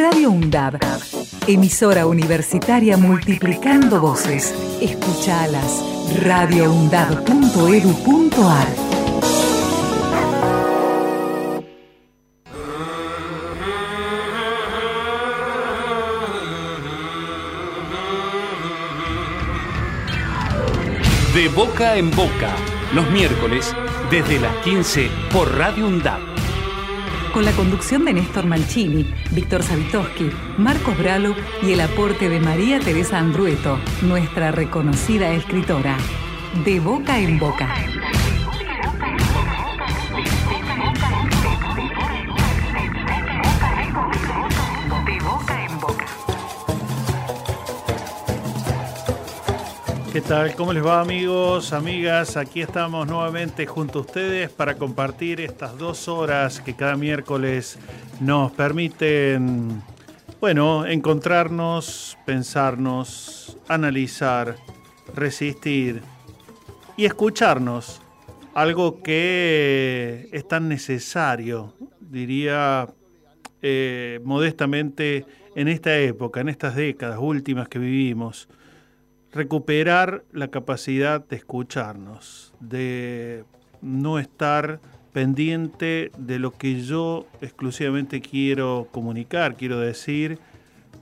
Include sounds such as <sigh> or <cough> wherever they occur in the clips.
Radio UNDAB, emisora universitaria multiplicando voces. Escuchalas radioundab.edu.ar. De boca en boca, los miércoles desde las 15 por Radio UNDAB. Con la conducción de Néstor Mancini, Víctor Savitoski, Marcos Bralo y el aporte de María Teresa Andrueto, nuestra reconocida escritora. De boca en boca. ¿Qué tal? ¿Cómo les va amigos, amigas? Aquí estamos nuevamente junto a ustedes para compartir estas dos horas que cada miércoles nos permiten, bueno, encontrarnos, pensarnos, analizar, resistir y escucharnos. Algo que es tan necesario, diría eh, modestamente, en esta época, en estas décadas últimas que vivimos recuperar la capacidad de escucharnos, de no estar pendiente de lo que yo exclusivamente quiero comunicar, quiero decir,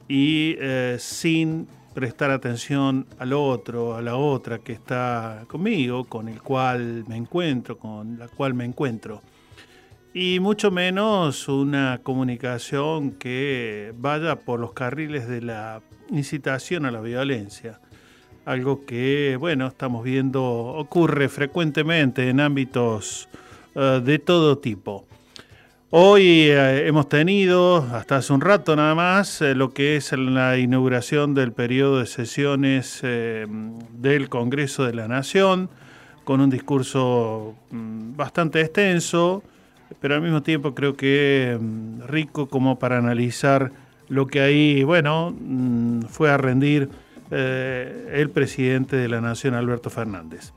y eh, sin prestar atención al otro, a la otra que está conmigo, con el cual me encuentro, con la cual me encuentro. Y mucho menos una comunicación que vaya por los carriles de la incitación a la violencia algo que, bueno, estamos viendo ocurre frecuentemente en ámbitos eh, de todo tipo. Hoy eh, hemos tenido, hasta hace un rato nada más, eh, lo que es la inauguración del periodo de sesiones del Congreso de la Nación, con un discurso mm, bastante extenso, pero al mismo tiempo creo que mm, rico como para analizar lo que ahí, bueno, mm, fue a rendir eh, el presidente de la Nación, Alberto Fernández.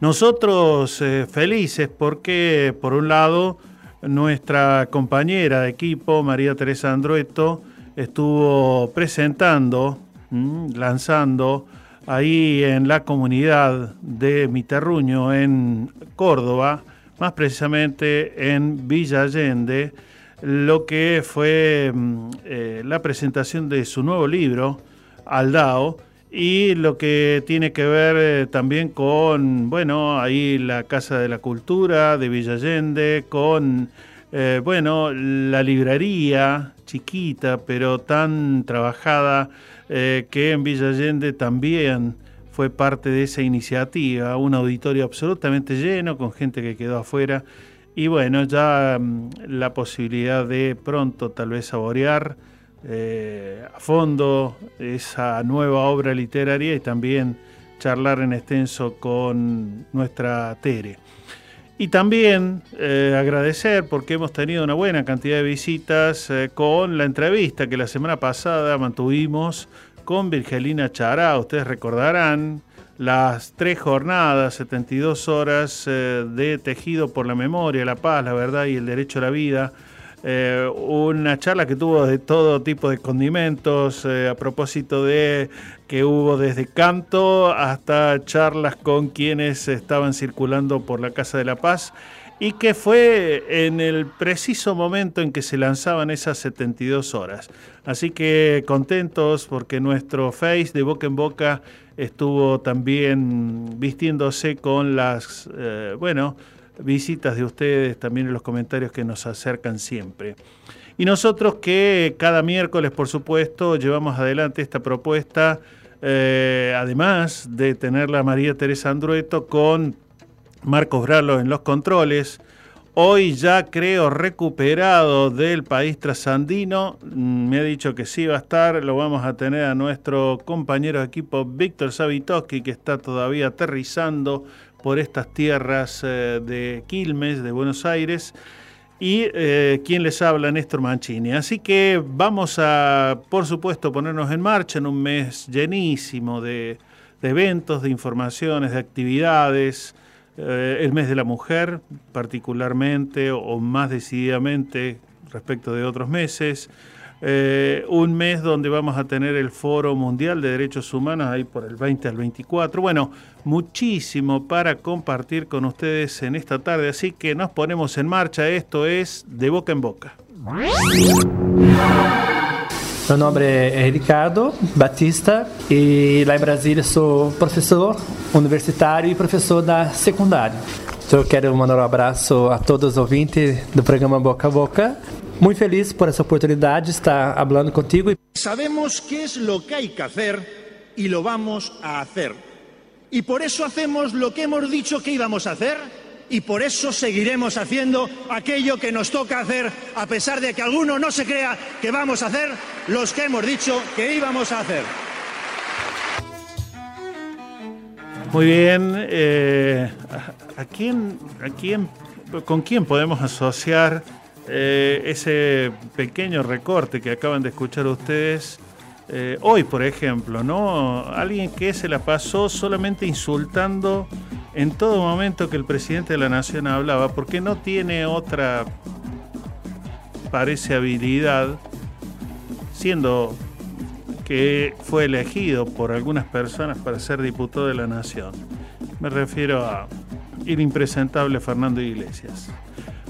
Nosotros eh, felices porque, por un lado, nuestra compañera de equipo, María Teresa Andrueto, estuvo presentando, lanzando ahí en la comunidad de Miterruño, en Córdoba, más precisamente en Villa Allende, lo que fue mm, eh, la presentación de su nuevo libro, Aldao y lo que tiene que ver eh, también con, bueno, ahí la Casa de la Cultura de Villa con, eh, bueno, la librería chiquita pero tan trabajada eh, que en Villa Allende también fue parte de esa iniciativa, un auditorio absolutamente lleno con gente que quedó afuera. Y bueno, ya mm, la posibilidad de pronto tal vez saborear eh, a fondo esa nueva obra literaria y también charlar en extenso con nuestra Tere. Y también eh, agradecer porque hemos tenido una buena cantidad de visitas eh, con la entrevista que la semana pasada mantuvimos con Virgelina Chará. Ustedes recordarán las tres jornadas, 72 horas de tejido por la memoria, la paz, la verdad y el derecho a la vida eh, una charla que tuvo de todo tipo de condimentos, eh, a propósito de que hubo desde canto hasta charlas con quienes estaban circulando por la Casa de la Paz y que fue en el preciso momento en que se lanzaban esas 72 horas. Así que contentos porque nuestro Face de boca en boca estuvo también vistiéndose con las, eh, bueno, visitas de ustedes, también en los comentarios que nos acercan siempre. Y nosotros que cada miércoles, por supuesto, llevamos adelante esta propuesta, eh, además de tenerla María Teresa Andrueto con Marcos Bralo en los controles, hoy ya creo recuperado del país trasandino, mm, me ha dicho que sí va a estar, lo vamos a tener a nuestro compañero de equipo Víctor Savitoski, que está todavía aterrizando por estas tierras eh, de Quilmes, de Buenos Aires, y eh, quien les habla, Néstor Mancini. Así que vamos a, por supuesto, ponernos en marcha en un mes llenísimo de, eventos, de informaciones, de actividades. Eh, el mes de la mujer, particularmente o más decididamente respecto de otros meses. Eh, un mes donde vamos a tener el Foro Mundial de Derechos Humanos ahí por el 20 al 24. Bueno, muchísimo para compartir con ustedes en esta tarde, así que nos ponemos en marcha. Esto es De Boca en Boca. Meu nome é Ricardo Batista e lá em Brasília sou professor universitário e professor da secundária. Eu quero mandar um abraço a todos os ouvintes do programa Boca a Boca. Muito feliz por essa oportunidade de estar falando contigo. Sabemos que é lo que hay que hacer y lo vamos a hacer. Y por eso hacemos lo que hemos dicho que íbamos a hacer y por eso seguiremos haciendo aquello que nos toca hacer, a pesar de que alguno no se crea que vamos a hacer los que hemos dicho que íbamos a hacer. Muy bien, eh, ¿a quién, a quién, ¿con quién podemos asociar eh, ese pequeño recorte que acaban de escuchar ustedes? Eh, hoy, por ejemplo, ¿no? Alguien que se la pasó solamente insultando en todo momento que el presidente de la nación hablaba, porque no tiene otra, parece, habilidad, siendo que fue elegido por algunas personas para ser diputado de la nación. Me refiero a el impresentable Fernando Iglesias.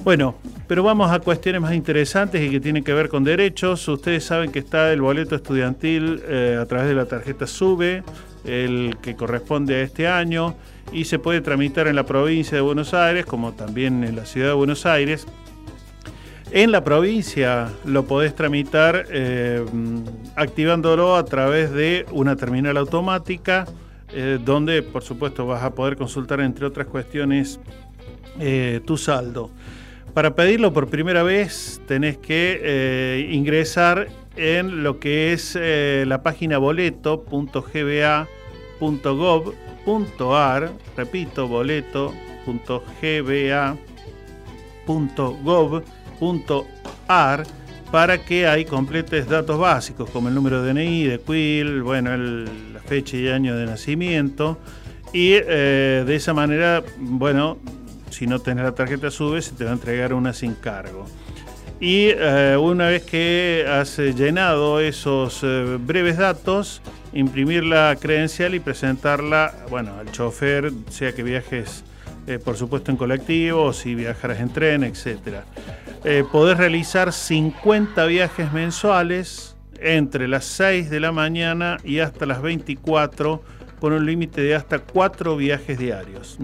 Bueno, pero vamos a cuestiones más interesantes y que tienen que ver con derechos. Ustedes saben que está el boleto estudiantil eh, a través de la tarjeta SUBE, el que corresponde a este año, y se puede tramitar en la provincia de Buenos Aires, como también en la ciudad de Buenos Aires. En la provincia lo podés tramitar eh, activándolo a través de una terminal automática, eh, donde por supuesto vas a poder consultar, entre otras cuestiones, tu saldo. Para pedirlo por primera vez tenés que eh, ingresar en lo que es eh, la página boleto.gba.gov.ar, repito, boleto.gba.gov.ar para que ahí completes datos básicos como el número de DNI, de QUIL, bueno, la fecha y año de nacimiento. Y eh, de esa manera, bueno, si no tenés la tarjeta SUBE, se te va a entregar una sin cargo. Y eh, una vez que has llenado esos eh, breves datos, imprimir la credencial y presentarla bueno, al chofer, sea que viajes, eh, por supuesto, en colectivo o si viajarás en tren, etc. podés realizar 50 viajes mensuales entre las 6 de la mañana y hasta las 24 con un límite de hasta 4 viajes diarios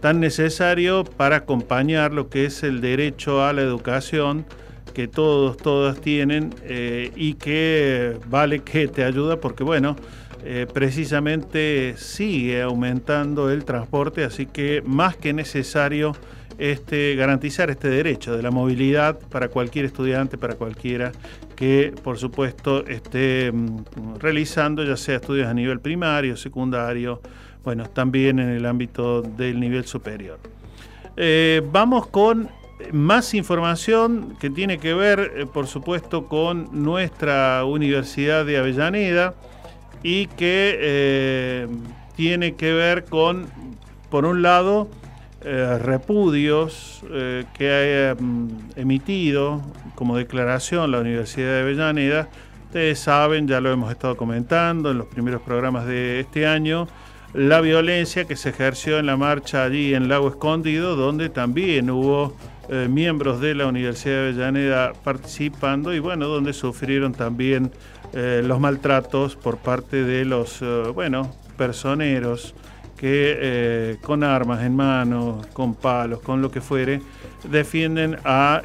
tan necesario para acompañar lo que es el derecho a la educación que todos, todas tienen eh, y que vale que te ayuda porque, bueno, eh, precisamente sigue aumentando el transporte, así que más que necesario este, garantizar este derecho de la movilidad para cualquier estudiante, para cualquiera que, por supuesto, esté mm, realizando ya sea estudios a nivel primario, secundario, bueno, también en el ámbito del nivel superior. Eh, vamos con más información que tiene que ver, eh, por supuesto, con nuestra Universidad de Avellaneda y que eh, tiene que ver con, por un lado, repudios que ha mm, emitido como declaración la Universidad de Avellaneda. Ustedes saben, ya lo hemos estado comentando en los primeros programas de este año, la violencia que se ejerció en la marcha allí en Lago Escondido, donde también hubo eh, miembros de la Universidad de Avellaneda participando y bueno, donde sufrieron también eh, los maltratos por parte de los, eh, bueno, personeros que con armas en mano, con palos, con lo que fuere, defienden a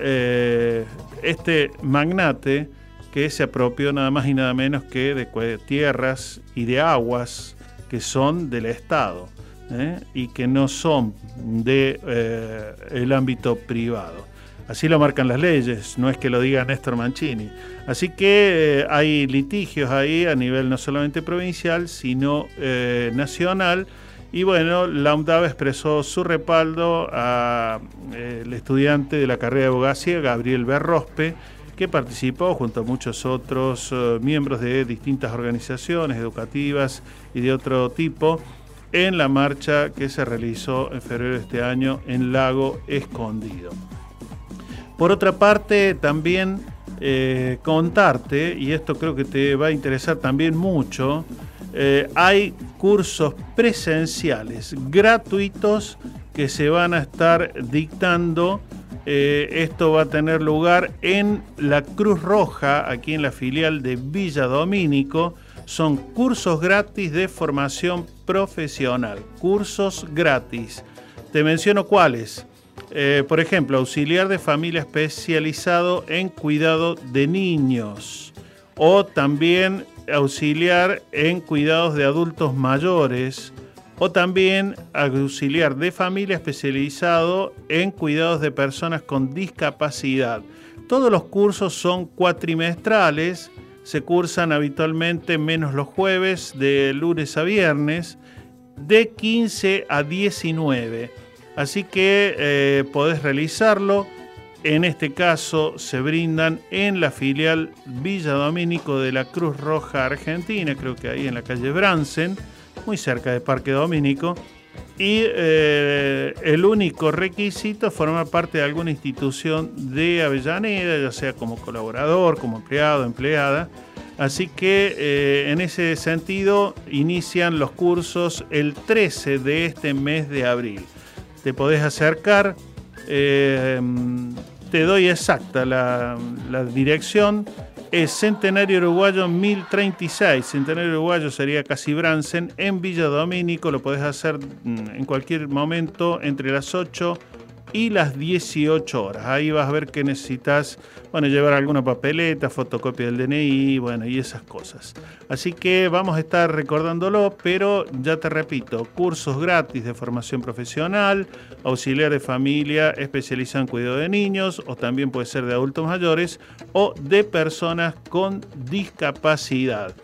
este magnate que se apropió nada más y nada menos que de tierras y de aguas que son del Estado ¿eh? y que no son del de, eh, ámbito privado. Así lo marcan las leyes, no es que lo diga Néstor Mancini. Así que eh, hay litigios ahí a nivel no solamente provincial, sino nacional. Y bueno, la UNDAV expresó su respaldo al estudiante de la carrera de abogacía, Gabriel Berrospe, que participó junto a muchos otros eh, miembros de distintas organizaciones educativas y de otro tipo en la marcha que se realizó en febrero de este año en Lago Escondido. Por otra parte, también eh, contarte, y esto creo que te va a interesar también mucho, eh, hay cursos presenciales gratuitos que se van a estar dictando. Eh, esto va a tener lugar en la Cruz Roja, aquí en la filial de Villa Domínico. Son cursos gratis de formación profesional. Cursos gratis. Te menciono cuáles. Eh, por ejemplo, auxiliar de familia especializado en cuidado de niños. O también auxiliar en cuidados de adultos mayores o también auxiliar de familia especializado en cuidados de personas con discapacidad. Todos los cursos son cuatrimestrales, se cursan habitualmente menos los jueves, de lunes a viernes, de 15 a 19. Así que eh, podés realizarlo en este caso se brindan en la filial Villa Domínico de la Cruz Roja Argentina, creo que ahí en la calle Bransen, muy cerca de Parque Domínico. Y eh, el único requisito es formar parte de alguna institución de Avellaneda, ya sea como colaborador, como empleado, empleada. Así que eh, en ese sentido inician los cursos el 13 de este mes de abril. Te podés acercar eh, te doy exacta la, dirección. Es Centenario Uruguayo 1036. Centenario Uruguayo sería casi Bransen en Villa Domínico. Lo podés hacer mm, en cualquier momento entre las 8 y las 18 horas. Ahí vas a ver que necesitas, bueno, llevar alguna papeleta, fotocopia del DNI, bueno, y esas cosas. Así que vamos a estar recordándolo, pero ya te repito, cursos gratis de formación profesional, auxiliar de familia especializado en cuidado de niños, o también puede ser de adultos mayores, o de personas con discapacidad.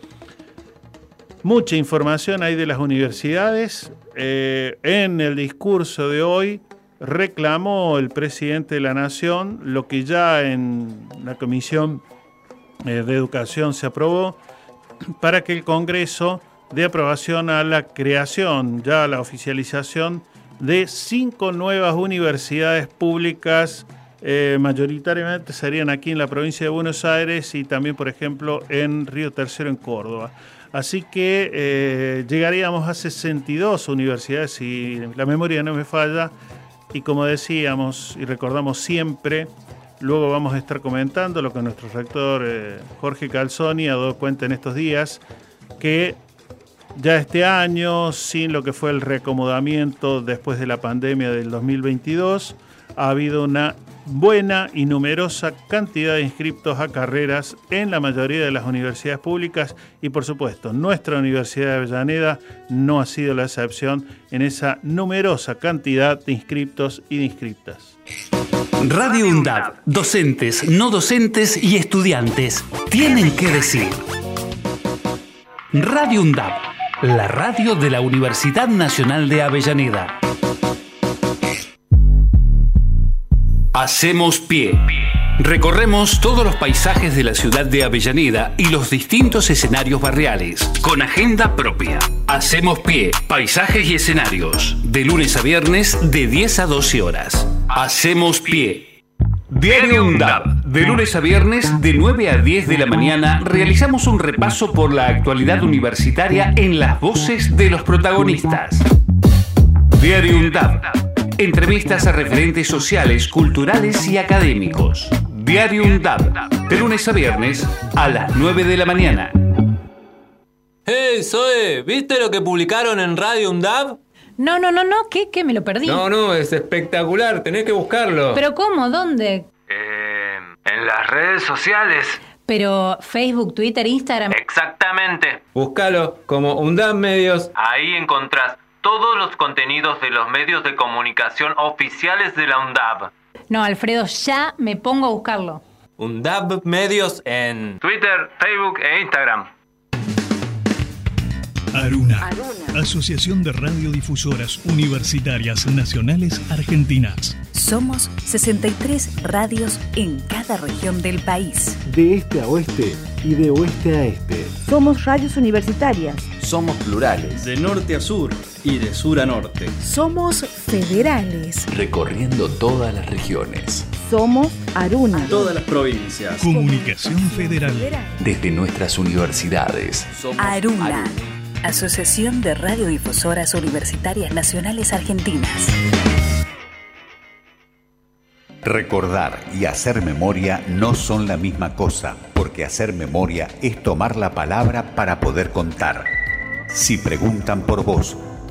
Mucha información hay de las universidades. Eh, en el discurso de hoy reclamó el presidente de la Nación lo que ya en la Comisión eh, de Educación se aprobó para que el Congreso dé aprobación a la creación, ya a la oficialización de cinco nuevas universidades públicas, eh, mayoritariamente serían aquí en la provincia de Buenos Aires y también, por ejemplo, en Río Tercero, en Córdoba. Así que eh, llegaríamos a 62 universidades, si la memoria no me falla, y como decíamos y recordamos siempre, luego vamos a estar comentando lo que nuestro rector eh, Jorge Calzoni ha dado cuenta en estos días, que ya este año, sin lo que fue el reacomodamiento después de la pandemia del 2022, ha habido una buena y numerosa cantidad de inscriptos a carreras en la mayoría de las universidades públicas y por supuesto nuestra Universidad de Avellaneda no ha sido la excepción en esa numerosa cantidad de inscriptos y de inscriptas. Radio UNDAD, docentes, no docentes y estudiantes tienen que decir. Radio UNDAD, la radio de la Universidad Nacional de Avellaneda. Hacemos pie. Recorremos todos los paisajes de la ciudad de Avellaneda y los distintos escenarios barriales, con agenda propia. Hacemos pie, paisajes y escenarios, de lunes a viernes de 10 a 12 horas. Hacemos pie. Diario UNDAB, de lunes a viernes de 9 a 10 de la mañana realizamos un repaso por la actualidad universitaria en las voces de los protagonistas. Diario UNDAB Entrevistas a referentes sociales, culturales y académicos. Diario UNDAB, de lunes a viernes a las 9 de la mañana. ¡Hey, Zoe! ¿Viste lo que publicaron en Radio UNDAB? No, no, no, no, ¿qué? ¿Qué? Me lo perdí. No, no, es espectacular, tenés que buscarlo. ¿Pero cómo? ¿Dónde? Eh, en las redes sociales. Pero Facebook, Twitter, Instagram. Exactamente. Búscalo como UNDAB Medios. Ahí encontrás todos los contenidos de los medios de comunicación oficiales de la UNDAB. No, Alfredo, ya me pongo a buscarlo. UNDAB Medios en Twitter, Facebook e Instagram. Aruna, Asociación de Radiodifusoras Universitarias Nacionales Argentinas. Somos 63 radios en cada región del país. De este a oeste y de oeste a este. Somos radios universitarias. Somos plurales. De norte a sur y de sur a norte. Somos federales. Recorriendo todas las regiones Somos Aruna. Todas las provincias. Comunicación Federal. Desde nuestras universidades. Aruna. Asociación de Radiodifusoras Universitarias Nacionales Argentinas. Recordar y hacer memoria no son la misma cosa, porque hacer memoria es tomar la palabra para poder contar. Si preguntan por vos,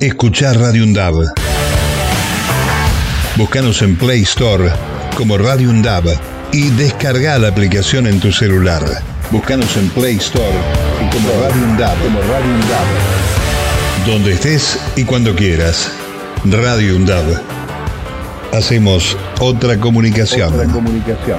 escuchar Radio Undab. Búscanos en Play Store como Radio Undab y descarga la aplicación en tu celular. Búscanos en Play Store como Radio Undab. Como Radio Undab. Donde estés y cuando quieras. Radio Undab. Hacemos otra comunicación. Otra comunicación.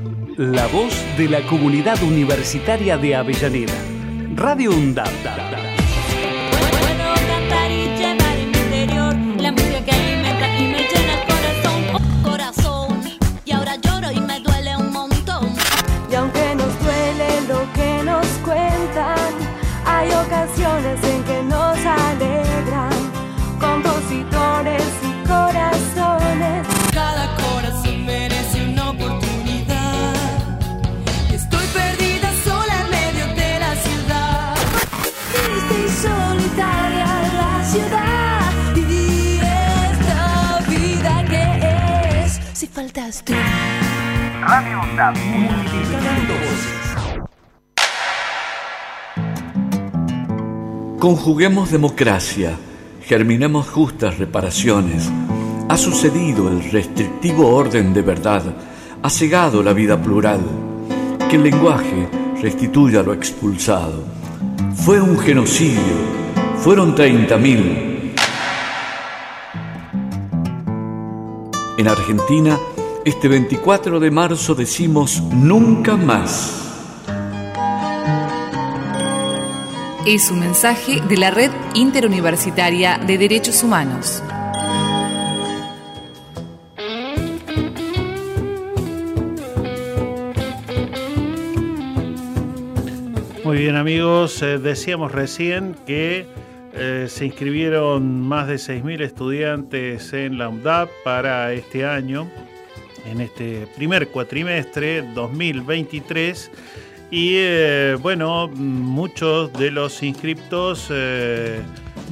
la voz de la comunidad universitaria de Avellaneda. Radio UNDAP. Si faltas tú. Radio UNDAP, multiplicando voces. Conjuguemos democracia, germinemos justas reparaciones. Ha sucedido el restrictivo orden de verdad, ha cegado la vida plural. Que el lenguaje restituya lo expulsado. Fue un genocidio, fueron 30.000. En Argentina, este 24 de marzo decimos nunca más. Es un mensaje de la Red Interuniversitaria de Derechos Humanos. Muy bien amigos, eh, decíamos recién que eh, se inscribieron más de 6.000 estudiantes en la UNDAP para este año, en este primer cuatrimestre 2023. Y eh, bueno, muchos de los inscriptos eh,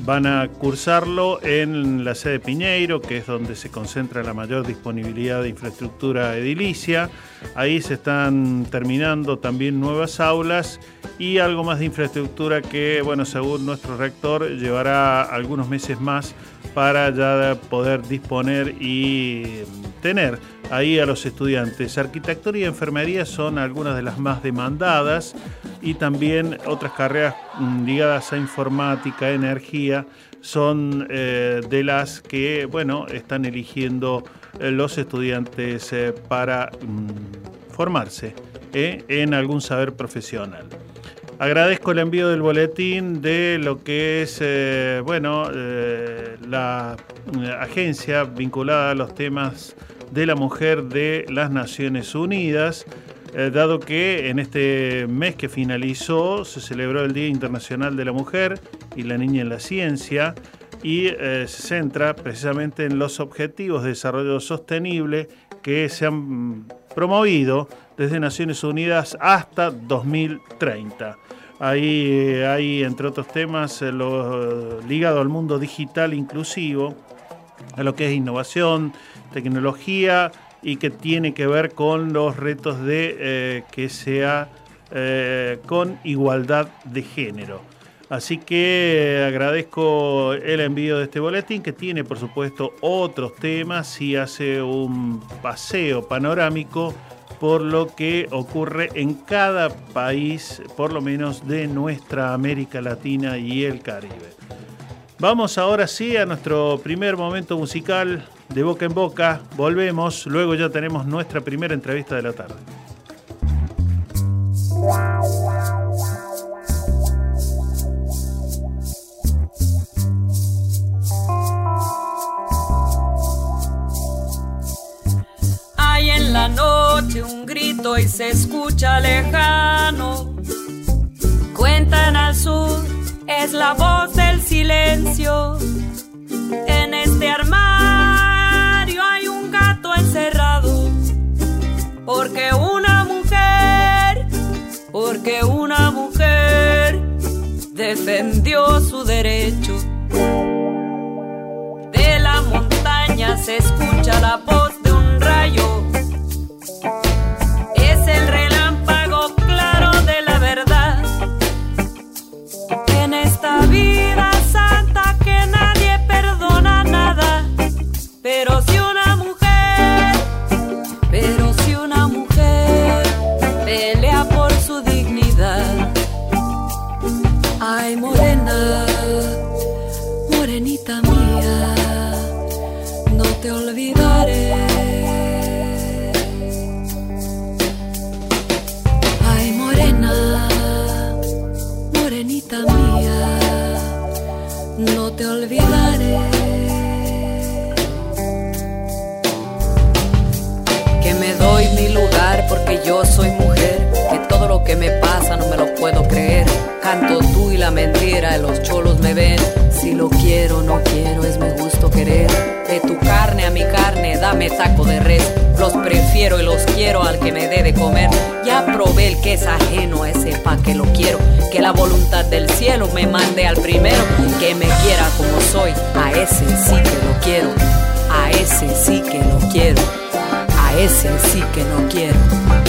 van a cursarlo en la sede Piñeiro, que es donde se concentra la mayor disponibilidad de infraestructura edilicia. Ahí se están terminando también nuevas aulas y algo más de infraestructura que, bueno, según nuestro rector, llevará algunos meses más para ya poder disponer y tener ahí a los estudiantes. Arquitectura y enfermería son algunas de las más demandadas y también otras carreras mm, ligadas a informática, energía, son eh, de las que, bueno, están eligiendo eh, los estudiantes eh, para mm, formarse en algún saber profesional. Agradezco el envío del boletín de lo que es, bueno, la eh, agencia vinculada a los temas de la mujer de las Naciones Unidas, eh, dado que en este mes que finalizó se celebró el Día Internacional de la Mujer y la Niña en la Ciencia y eh, se centra precisamente en los objetivos de desarrollo sostenible que se han mm, promovido desde Naciones Unidas hasta 2030. Ahí eh, hay, entre otros temas, eh, lo ligado al mundo digital inclusivo, a lo que es innovación, tecnología y que tiene que ver con los retos de eh, que sea eh, con igualdad de género. Así que agradezco el envío de este boletín que tiene por supuesto otros temas y hace un paseo panorámico por lo que ocurre en cada país, por lo menos de nuestra América Latina y el Caribe. Vamos ahora sí a nuestro primer momento musical de boca en boca. Volvemos, luego ya tenemos nuestra primera entrevista de la tarde. Hay en la noche un grito y se escucha lejano. Cuentan al sur, es la voz del silencio. En este armario hay un gato encerrado. Porque una mujer, porque una mujer defendió su derecho. De la montaña se escucha la voz yo soy mujer, que todo lo que me pasa no me lo puedo creer. Canto tú y la mentira, los cholos me ven. Si lo quiero, no quiero, es mi gusto querer. De tu carne a mi carne, dame taco de res. Los prefiero y los quiero al que me dé de comer. Ya probé el que es ajeno a ese pa' que lo quiero. Que la voluntad del cielo me mande al primero. Que me quiera como soy, a ese sí que lo quiero. A ese sí que lo quiero. A ese sí que no quiero.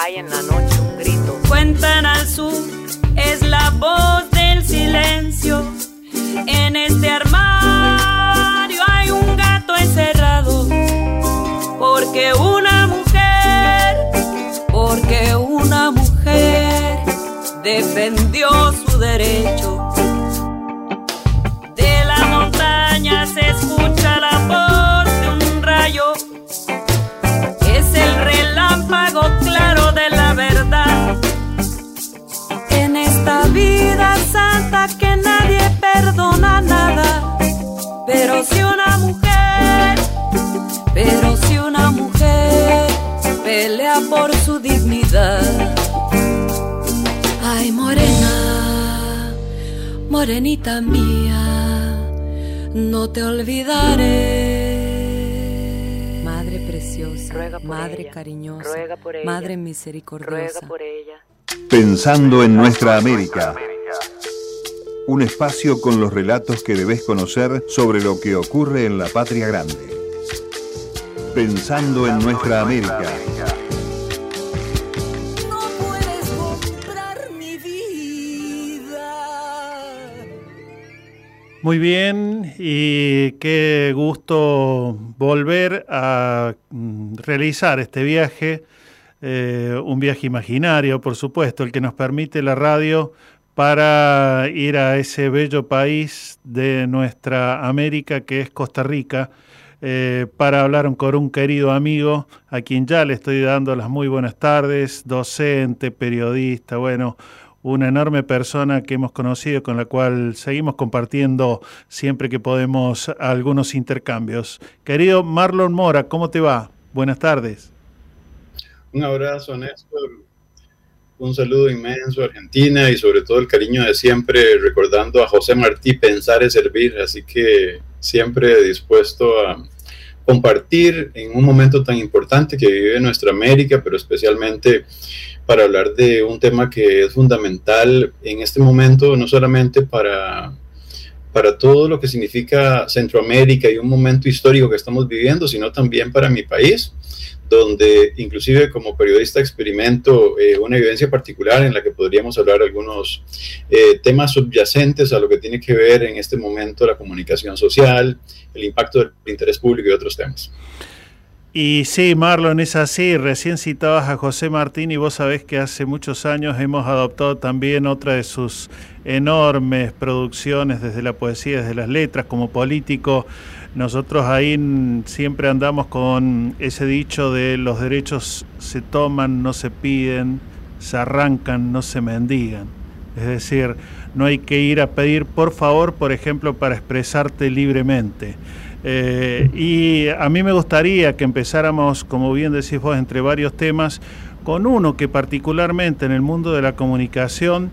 Hay en la noche un grito. Cuentan al sur, es la voz del silencio. En este armario hay un gato encerrado. Porque una mujer, porque una mujer defendió su derecho. De la montaña se escucha la voz esta vida santa que nadie perdona nada. Pero si una mujer, pero si una mujer pelea por su dignidad. Ay, morena, morenita mía, no te olvidaré. Madre preciosa, madre cariñosa, madre misericordiosa. Pensando en nuestra América. Un espacio con los relatos que debes conocer sobre lo que ocurre en la patria grande. Pensando en nuestra América. Muy bien, y qué gusto volver a mm, realizar este viaje, eh, un viaje imaginario, por supuesto, el que nos permite la radio para ir a ese bello país de nuestra América que es Costa Rica, eh, para hablar con un querido amigo a quien ya le estoy dando las muy buenas tardes, docente, periodista, bueno, una enorme persona que hemos conocido con la cual seguimos compartiendo siempre que podemos algunos intercambios. Querido Marlon Mora, ¿cómo te va? Buenas tardes. Un abrazo, Néstor. Un saludo inmenso a Argentina y sobre todo el cariño de siempre, recordando a José Martí, pensar es servir, así que siempre dispuesto a compartir en un momento tan importante que vive nuestra América, pero especialmente para hablar de un tema que es fundamental en este momento, no solamente para, para todo lo que significa Centroamérica y un momento histórico que estamos viviendo, sino también para mi país, donde inclusive como periodista experimento eh, una evidencia particular en la que podríamos hablar algunos eh, temas subyacentes a lo que tiene que ver en este momento la comunicación social, el impacto del interés público y otros temas. Y sí, Marlon, es así. Recién citabas a José Martín y vos sabés que hace muchos años hemos adoptado también otra de sus enormes producciones desde la poesía, desde las letras, como político. Nosotros ahí siempre andamos con ese dicho de los derechos se toman, no se piden, se arrancan, no se mendigan. Es decir, no hay que ir a pedir por favor, por ejemplo, para expresarte libremente. Eh, y a mí me gustaría que empezáramos, como bien decís vos, entre varios temas, con uno que particularmente en el mundo de la comunicación,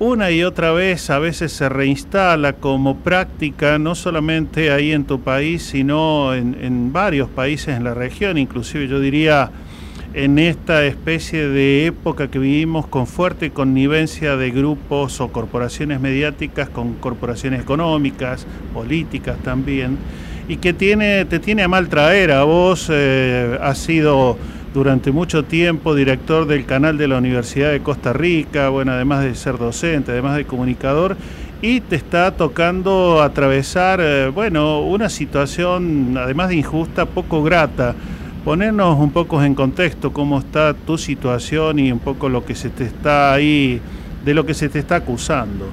una y otra vez a veces se reinstala como práctica, no solamente ahí en tu país, sino en, varios países en la región, inclusive yo diría en esta especie de época que vivimos con fuerte connivencia de grupos o corporaciones mediáticas con corporaciones económicas, políticas también, y que tiene, te tiene a mal traer. A vos eh, has sido durante mucho tiempo director del canal de la Universidad de Costa Rica, bueno, además de ser docente, además de comunicador, y te está tocando atravesar, eh, bueno, una situación, además de injusta, poco grata. Ponernos un poco en contexto cómo está tu situación y un poco lo que se te está ahí, de lo que se te está acusando.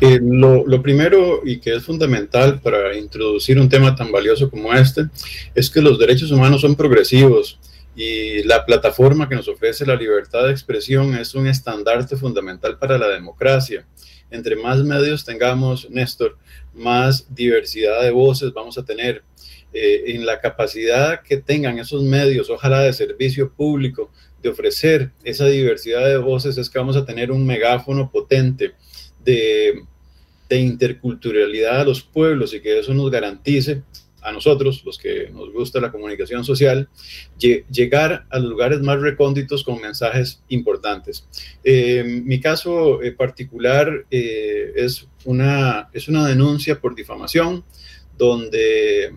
Eh, lo, primero y que es fundamental para introducir un tema tan valioso como este es que los derechos humanos son progresivos y la plataforma que nos ofrece la libertad de expresión es un estandarte fundamental para la democracia. Entre más medios tengamos, Néstor, más diversidad de voces vamos a tener. Eh, en la capacidad que tengan esos medios, ojalá de servicio público, de ofrecer esa diversidad de voces, es que vamos a tener un megáfono potente de, interculturalidad a los pueblos y que eso nos garantice a nosotros, los que nos gusta la comunicación social, llegar a los lugares más recónditos con mensajes importantes. Eh, mi caso eh, particular eh, es, una, es una denuncia por difamación donde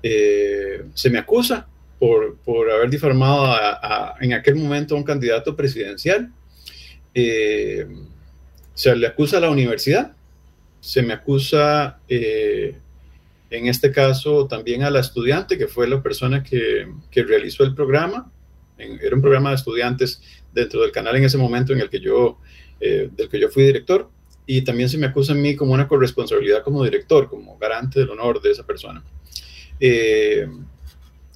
se me acusa por, por haber difamado en aquel momento a un candidato presidencial. Se le acusa a la universidad, se me acusa, eh, en este caso, también a la estudiante, que fue la persona que, que realizó el programa. En, era un programa de estudiantes dentro del canal en ese momento en el que yo, eh, del que yo fui director. Y también se me acusa a mí como una corresponsabilidad como director, como garante del honor de esa persona. Eh,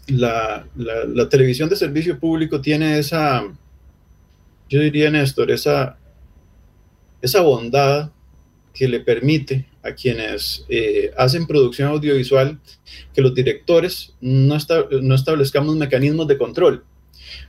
la, la, la, televisión de servicio público tiene esa, yo diría, Néstor, esa, esa bondad que le permite a quienes eh, hacen producción audiovisual que los directores no, esta, no establezcamos mecanismos de control,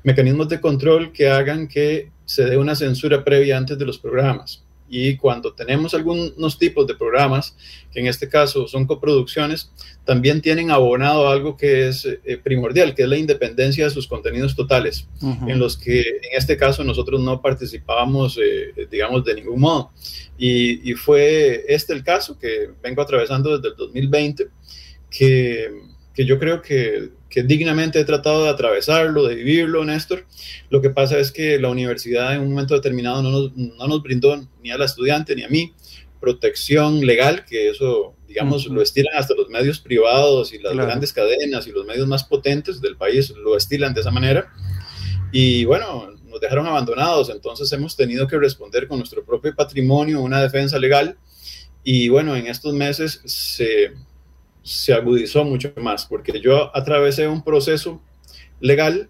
mecanismos de control que hagan que se dé una censura previa antes de los programas y cuando tenemos algunos tipos de programas, que en este caso son coproducciones, también tienen abonado algo que es eh, primordial, que es la independencia de sus contenidos totales, uh -huh. en los que en este caso nosotros no participábamos, eh, digamos, de ningún modo. Y, y, fue este el caso que vengo atravesando desde el 2020, que, que yo creo que que dignamente he tratado de atravesarlo, de vivirlo, Néstor. Lo que pasa es que la universidad en un momento determinado no nos, no nos brindó ni a la estudiante ni a mí protección legal, que eso, digamos, uh -huh. lo estilan hasta los medios privados y las claro. grandes cadenas y los medios más potentes del país lo estilan de esa manera. Y bueno, nos dejaron abandonados, entonces hemos tenido que responder con nuestro propio patrimonio, una defensa legal. Y bueno, en estos meses se, se agudizó mucho más, porque yo atravesé un proceso legal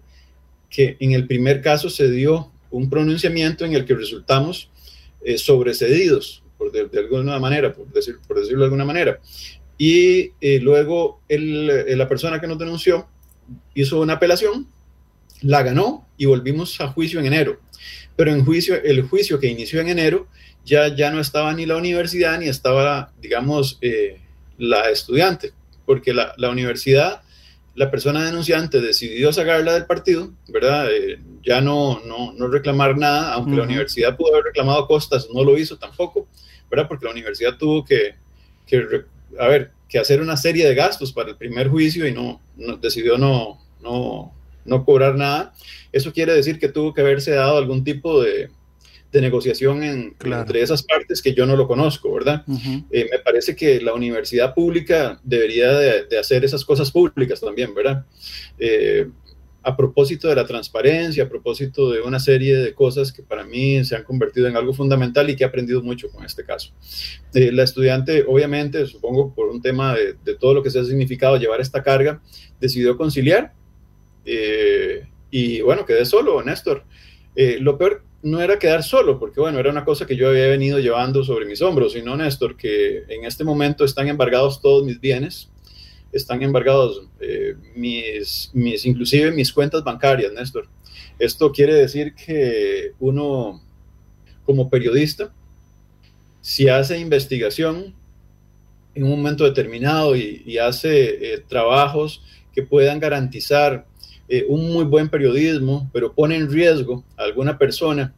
que en el primer caso se dio un pronunciamiento en el que resultamos eh, sobrecedidos, por de, alguna manera, por, decir, por decirlo de alguna manera. Y eh, luego eh, la persona que nos denunció hizo una apelación, la ganó y volvimos a juicio en enero. Pero en juicio, el juicio que inició en enero ya, ya no estaba ni la universidad ni estaba, digamos, eh, la estudiante, porque la, la, universidad, la persona denunciante decidió sacarla del partido, ¿verdad? Eh, ya no, no, no, reclamar nada, aunque uh -huh. la universidad pudo haber reclamado costas, no lo hizo tampoco, ¿verdad? Porque la universidad tuvo que, que a ver, que hacer una serie de gastos para el primer juicio y no, no decidió no, no, no cobrar nada. Eso quiere decir que tuvo que haberse dado algún tipo de, de negociación en, claro. entre esas partes que yo no lo conozco, ¿verdad? Uh -huh. eh, me parece que la universidad pública debería de, de, hacer esas cosas públicas también, ¿verdad? Eh, a propósito de la transparencia, a propósito de una serie de cosas que para mí se han convertido en algo fundamental y que he aprendido mucho con este caso. Eh, la estudiante, obviamente, supongo por un tema de, de, todo lo que se ha significado llevar esta carga, decidió conciliar eh, y bueno, quedé solo, Néstor. Eh, lo peor no era quedar solo, porque bueno, era una cosa que yo había venido llevando sobre mis hombros, sino Néstor, que en este momento están embargados todos mis bienes, están embargados eh, mis, mis, inclusive mis cuentas bancarias, Néstor. Esto quiere decir que uno, como periodista, si hace investigación en un momento determinado y, hace eh, trabajos que puedan garantizar eh, un muy buen periodismo, pero pone en riesgo a alguna persona,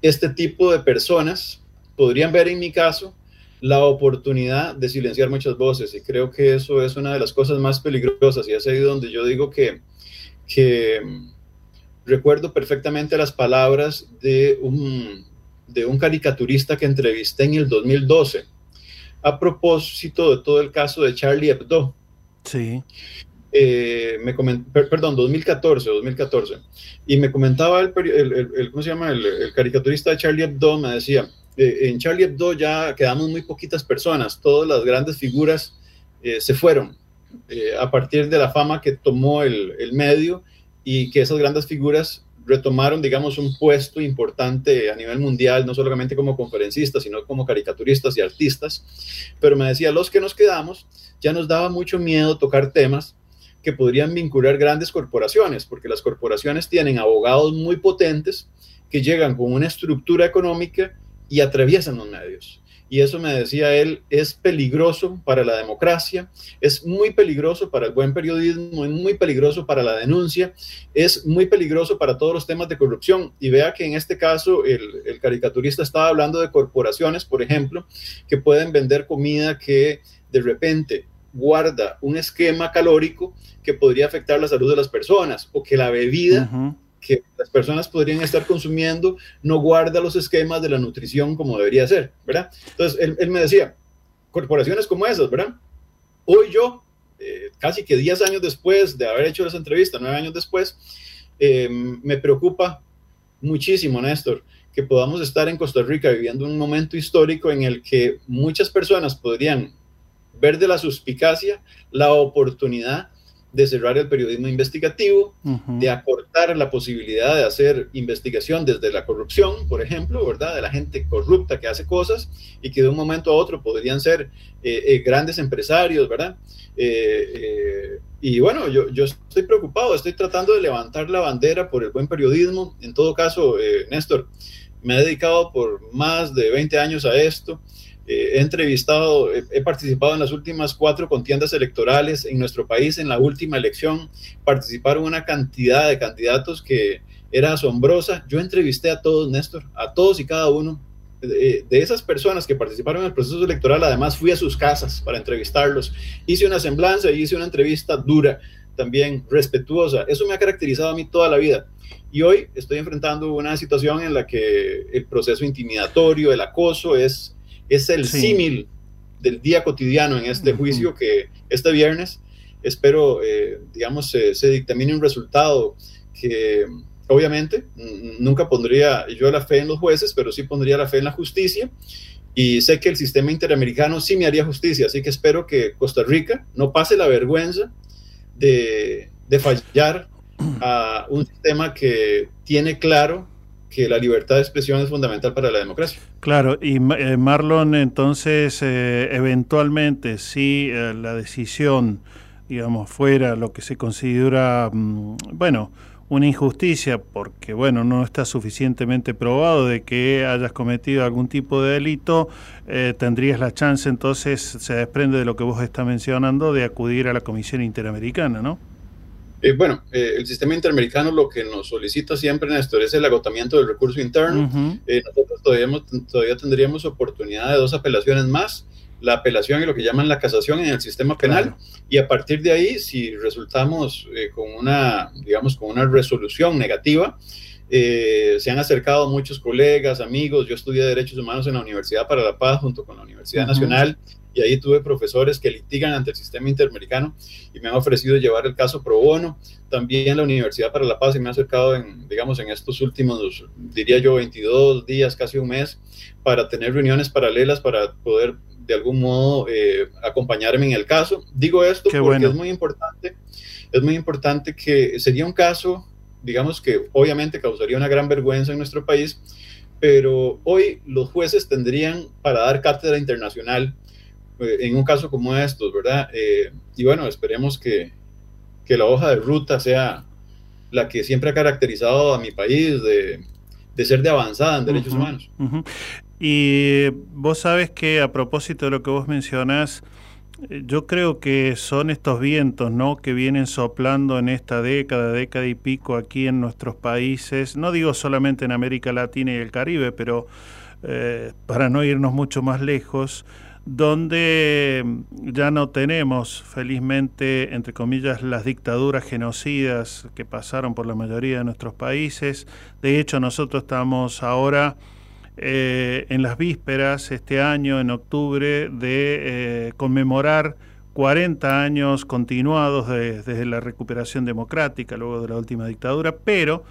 este tipo de personas podrían ver en mi caso la oportunidad de silenciar muchas voces y creo que eso es una de las cosas más peligrosas y es ahí donde yo digo que, que recuerdo perfectamente las palabras de un caricaturista que entrevisté en el 2012 a propósito de todo el caso de Charlie Hebdo. Sí eh, me coment, per, perdón, 2014, 2014, y me comentaba el, el, el, el ¿cómo se llama? El, caricaturista Charlie Hebdo, me decía, eh, en Charlie Hebdo ya quedamos muy poquitas personas, todas las grandes figuras eh, se fueron eh, a partir de la fama que tomó el, medio y que esas grandes figuras retomaron, digamos, un puesto importante a nivel mundial, no solamente como conferencistas, sino como caricaturistas y artistas. Pero me decía, los que nos quedamos, ya nos daba mucho miedo tocar temas que podrían vincular grandes corporaciones, porque las corporaciones tienen abogados muy potentes que llegan con una estructura económica y atraviesan los medios. Y eso me decía él, es peligroso para la democracia, es muy peligroso para el buen periodismo, es muy peligroso para la denuncia, es muy peligroso para todos los temas de corrupción. Y vea que en este caso el, caricaturista estaba hablando de corporaciones, por ejemplo, que pueden vender comida que de repente guarda un esquema calórico que podría afectar la salud de las personas o que la bebida uh -huh. que las personas podrían estar consumiendo no guarda los esquemas de la nutrición como debería ser, ¿verdad? Entonces, él, él me decía, corporaciones como esas, ¿verdad? Hoy yo, eh, casi que 10 años después de haber hecho esa entrevista, 9 años después, eh, me preocupa muchísimo, Néstor, que podamos estar en Costa Rica viviendo un momento histórico en el que muchas personas podrían ver de la suspicacia la oportunidad de cerrar el periodismo investigativo, uh -huh. de acortar la posibilidad de hacer investigación desde la corrupción, por ejemplo, ¿verdad? De la gente corrupta que hace cosas y que de un momento a otro podrían ser eh, eh, grandes empresarios, ¿verdad? Eh, y bueno, yo, yo, estoy preocupado, estoy tratando de levantar la bandera por el buen periodismo. En todo caso, Néstor, me he dedicado por más de 20 años a esto he entrevistado, he participado en las últimas cuatro contiendas electorales en nuestro país. En la última elección participaron una cantidad de candidatos que era asombrosa. Yo entrevisté a todos, Néstor, a todos y cada uno. De, de, esas personas que participaron en el proceso electoral, además fui a sus casas para entrevistarlos. Hice una semblanza y hice una entrevista dura, también respetuosa. Eso me ha caracterizado a mí toda la vida. Y hoy estoy enfrentando una situación en la que el proceso intimidatorio, el acoso es es el sí. símil del día cotidiano en este juicio que este viernes espero, eh, digamos, se, se, dictamine un resultado que obviamente nunca pondría yo la fe en los jueces, pero sí pondría la fe en la justicia. y sé que el sistema interamericano sí me haría justicia, así que espero que Costa Rica no pase la vergüenza de, de fallar a un sistema que tiene claro que la libertad de expresión es fundamental para la democracia. Claro, y eh, Marlon, entonces, eh, eventualmente, si eh, la decisión, digamos, fuera lo que se considera, mm, bueno, una injusticia, porque, bueno, no está suficientemente probado de que hayas cometido algún tipo de delito, tendrías la chance, entonces, se desprende de lo que vos estás mencionando, de acudir a la Comisión Interamericana, ¿no? Eh, bueno, eh, el sistema interamericano lo que nos solicita siempre, Néstor, es el agotamiento del recurso interno. Eh, nosotros todavía, todavía tendríamos oportunidad de dos apelaciones más, la apelación y lo que llaman la casación en el sistema penal, y a partir de ahí, si resultamos con una, digamos, con una resolución negativa, se han acercado muchos colegas, amigos, yo estudié Derechos Humanos en la Universidad para la Paz junto con la Universidad Nacional, y ahí tuve profesores que litigan ante el sistema interamericano y me han ofrecido llevar el caso pro bono. También la Universidad para la Paz se me ha acercado, en, digamos, en estos últimos, diría yo, 22 días, casi un mes, para tener reuniones paralelas para poder de algún modo eh, acompañarme en el caso. Digo esto porque es muy importante, es muy importante que sería un caso, digamos que obviamente causaría una gran vergüenza en nuestro país, pero hoy los jueces tendrían para dar cátedra internacional en un caso como estos, ¿verdad? Eh, y bueno, esperemos que, que, la hoja de ruta sea la que siempre ha caracterizado a mi país de, de ser de avanzada en derechos humanos. Y vos sabes que a propósito de lo que vos mencionás, yo creo que son estos vientos, ¿no? Que vienen soplando en esta década, década y pico aquí en nuestros países. No digo solamente en América Latina y el Caribe, pero eh, para no irnos mucho más lejos, donde ya no tenemos, felizmente, entre comillas, las dictaduras genocidas que pasaron por la mayoría de nuestros países. De hecho, nosotros estamos ahora eh, en las vísperas, este año, en octubre, de eh, conmemorar 40 años continuados desde la recuperación democrática, luego de la última dictadura, pero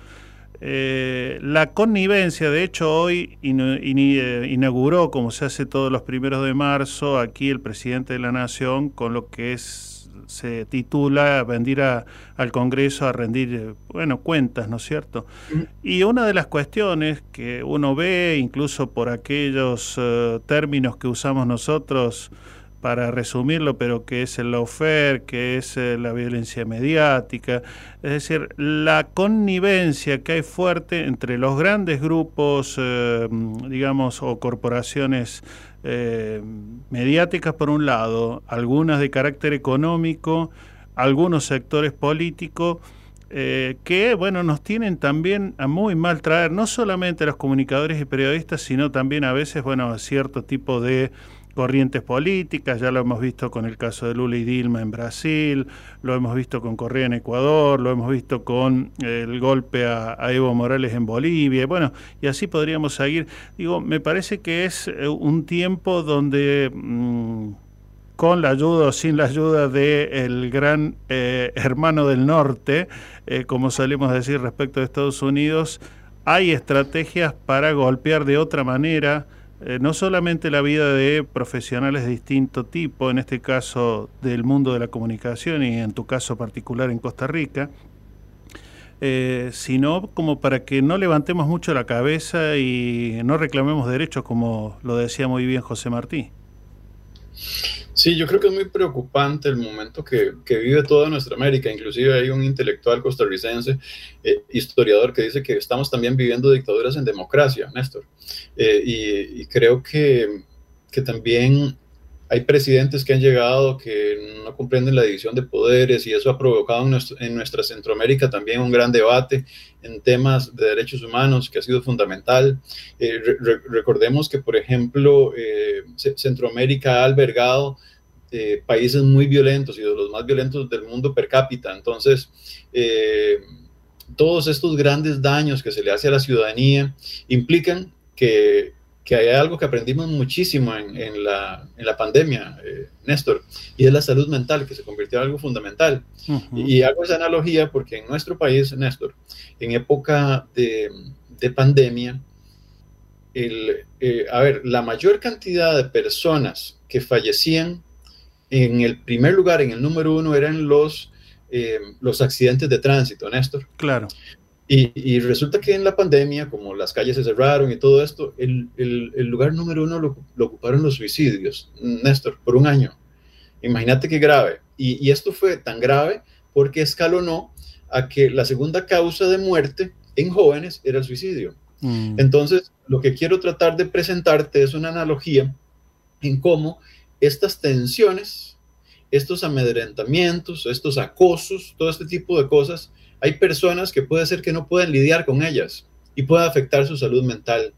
eh, la connivencia, de hecho, hoy eh, inauguró, como se hace todos los primeros de marzo, aquí el presidente de la Nación con lo que es, se titula venir al Congreso a rendir, eh, bueno, cuentas, ¿no es cierto? Y una de las cuestiones que uno ve, incluso por aquellos términos que usamos nosotros, para resumirlo, pero que es el lawfare, que es eh, la violencia mediática, es decir, la connivencia que hay fuerte entre los grandes grupos, eh, digamos, o corporaciones eh, mediáticas por un lado, algunas de carácter económico, algunos sectores políticos, que bueno nos tienen también a muy mal traer no solamente a los comunicadores y periodistas sino también a veces bueno a cierto tipo de corrientes políticas, ya lo hemos visto con el caso de Lula y Dilma en Brasil, lo hemos visto con Correa en Ecuador, lo hemos visto con el golpe a, Evo Morales en Bolivia, bueno, y así podríamos seguir. Digo, me parece que es eh, un tiempo donde... Mm, con la ayuda o sin la ayuda del el gran eh, hermano del norte, eh, como solemos decir respecto de Estados Unidos, hay estrategias para golpear de otra manera eh, no solamente la vida de profesionales de distinto tipo, en este caso del mundo de la comunicación y en tu caso particular en Costa Rica, eh, sino como para que no levantemos mucho la cabeza y no reclamemos derechos, como lo decía muy bien José Martí. Sí, yo creo que es muy preocupante el momento que, vive toda nuestra América. Inclusive hay un intelectual costarricense, eh, historiador, que dice que estamos también viviendo dictaduras en democracia, Néstor. Eh, y, creo que, que también hay presidentes que han llegado que no comprenden la división de poderes y eso ha provocado en, nuestra Centroamérica también un gran debate en temas de derechos humanos que ha sido fundamental. Eh, recordemos que, por ejemplo, eh, Centroamérica ha albergado eh, países muy violentos y de los más violentos del mundo per cápita. Entonces, todos estos grandes daños que se le hace a la ciudadanía implican que que hay algo que aprendimos muchísimo en, la, en la, pandemia, eh, Néstor, y es la salud mental, que se convirtió en algo fundamental. y, hago esa analogía porque en nuestro país, Néstor, en época de, de pandemia, el, eh, a ver, la mayor cantidad de personas que fallecían en el primer lugar, en el número uno, eran los, eh, los accidentes de tránsito, Néstor. Claro. Y, y resulta que en la pandemia, como las calles se cerraron y todo esto, el, el- el lugar número uno lo, lo ocuparon los suicidios, Néstor, por un año. Imagínate qué grave. Y, y esto fue tan grave porque escalonó a que la segunda causa de muerte en jóvenes era el suicidio. Mm. Entonces, lo que quiero tratar de presentarte es una analogía en cómo estas tensiones, estos amedrentamientos, estos acosos, todo este tipo de cosas, hay personas que puede ser que no puedan lidiar con ellas y puede afectar su salud mental.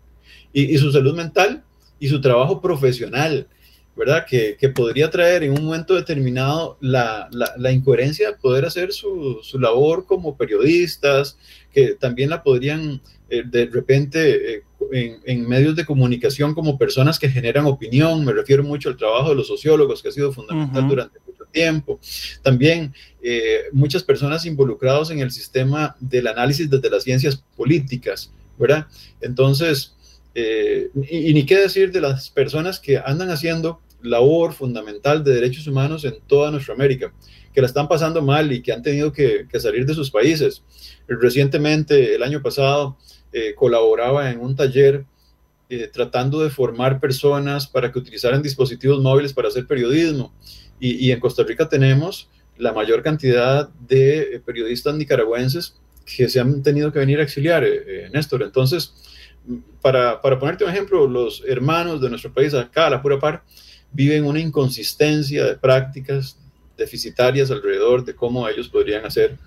Y, y su salud mental y su trabajo profesional, ¿verdad? Que, que podría traer en un momento determinado la, la- la incoherencia de poder hacer su, su labor como periodistas, que también la podrían eh, de repente eh, en, en medios de comunicación como personas que generan opinión, me refiero mucho al trabajo de los sociólogos, que ha sido fundamental Ujú. durante mucho tiempo. También eh, muchas personas involucradas en el sistema del análisis desde las ciencias políticas, ¿verdad? Entonces, eh, y, y ni qué decir de las personas que andan haciendo labor fundamental de derechos humanos en toda nuestra América, que la están pasando mal y que han tenido que, que salir de sus países. Recientemente, el año pasado, eh, colaboraba en un taller eh, tratando de formar personas para que utilizaran dispositivos móviles para hacer periodismo. Y, en Costa Rica tenemos la mayor cantidad de eh, periodistas nicaragüenses que se han tenido que venir a exiliar, eh, eh, Néstor. Entonces, para, para ponerte un ejemplo, los hermanos de nuestro país acá, a la pura par, viven una inconsistencia de prácticas deficitarias alrededor de cómo ellos podrían hacer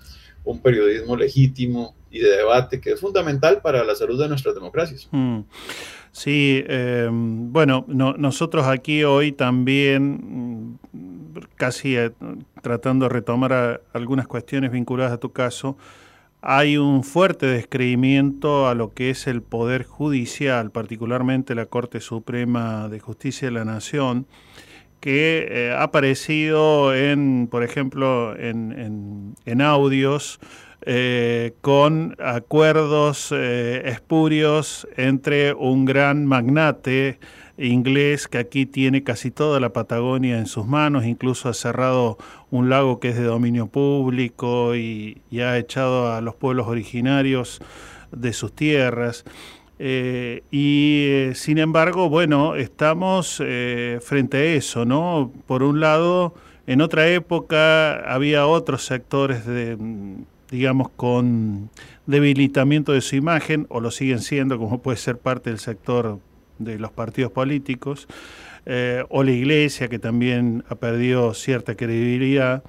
un periodismo legítimo y de debate que es fundamental para la salud de nuestras democracias. Mm. Sí, eh, bueno, no- nosotros aquí hoy también, mm, casi eh, tratando de retomar algunas cuestiones vinculadas a tu caso, hay un fuerte descreimiento a lo que es el Poder Judicial, particularmente la Corte Suprema de Justicia de la Nación, que eh, ha aparecido en, por ejemplo, en, en- audios eh, con acuerdos espurios entre un gran magnate inglés que aquí tiene casi toda la Patagonia en sus manos, incluso ha cerrado un lago que es de dominio público y, ha echado a los pueblos originarios de sus tierras. Eh, y eh, sin embargo, bueno, estamos eh, frente a eso, ¿no? Por un lado, en otra época había otros sectores de, digamos, con debilitamiento de su imagen, o lo siguen siendo, como puede ser parte del sector de los partidos políticos, eh, o la iglesia, que también ha perdido cierta credibilidad.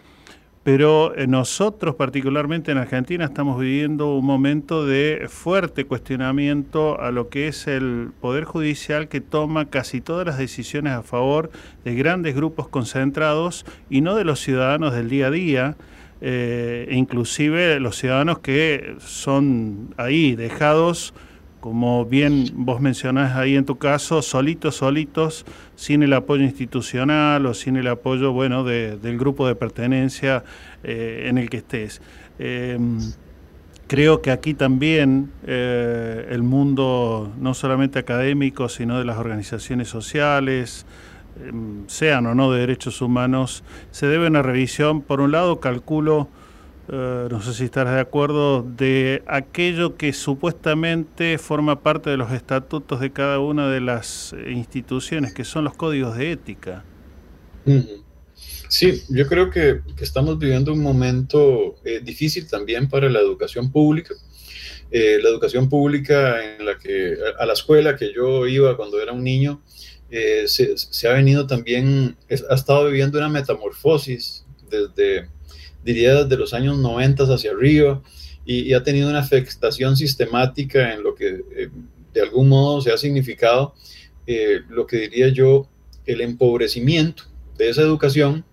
Pero eh, nosotros, particularmente en Argentina, estamos viviendo un momento de fuerte cuestionamiento a lo que es el Poder Judicial que toma casi todas las decisiones a favor de grandes grupos concentrados y no de los ciudadanos del día a día, eh, inclusive los ciudadanos que son ahí dejados como bien vos mencionás ahí en tu caso, solitos, solitos, sin el apoyo institucional o sin el apoyo, bueno, de- del grupo de pertenencia eh, en el que estés. Eh, creo que aquí también eh, el mundo, no solamente académico, sino de las organizaciones sociales, eh, sean o no de derechos humanos, se debe una revisión, por un lado, calculo, eh, no sé si estarás de acuerdo, de aquello que supuestamente forma parte de los estatutos de cada una de las eh, instituciones, que son los códigos de ética. Sí, yo creo que, estamos viviendo un momento eh, difícil también para la educación pública. La educación pública en la que a, la escuela que yo iba cuando era un niño se, se ha venido también, ha estado viviendo una metamorfosis desde, diría, desde los años 90 hacia arriba y, ha tenido una afectación sistemática en lo que eh, de algún modo se ha significado eh, lo que diría yo el empobrecimiento de esa educación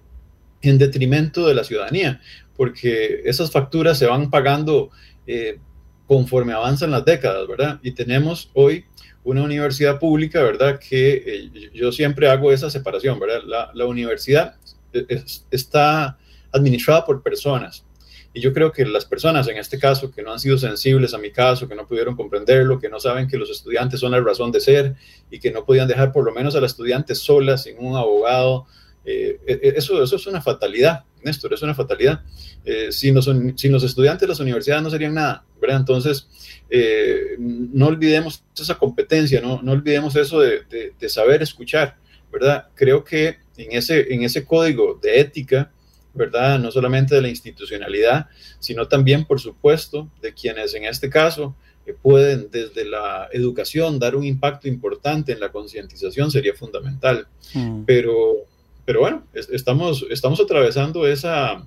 en detrimento de la ciudadanía, porque esas facturas se van pagando eh, conforme avanzan las décadas, ¿verdad? Y tenemos hoy una universidad pública, ¿verdad? Que yo siempre hago esa separación, ¿verdad? La, universidad es- está administrada por personas Y yo creo que las personas en este caso que no han sido sensibles a mi caso, que no pudieron comprenderlo, que no saben que los estudiantes son la razón de ser y que no podían dejar por lo menos a las estudiantes solas sin un abogado, eh, eh, eso, eso es una fatalidad, Néstor, es una fatalidad. Eh, sin, los, sin los estudiantes las universidades no serían nada, ¿verdad? Entonces, eh, no olvidemos esa competencia, no, no olvidemos eso de, de, de, saber escuchar, ¿verdad? Creo que en ese, en ese código de ética, ¿verdad? No solamente de la institucionalidad, sino también, por supuesto, de quienes en este caso eh, pueden desde la educación dar un impacto importante en la concientización sería fundamental. Mm. Pero, pero bueno, es, estamos, estamos atravesando esa...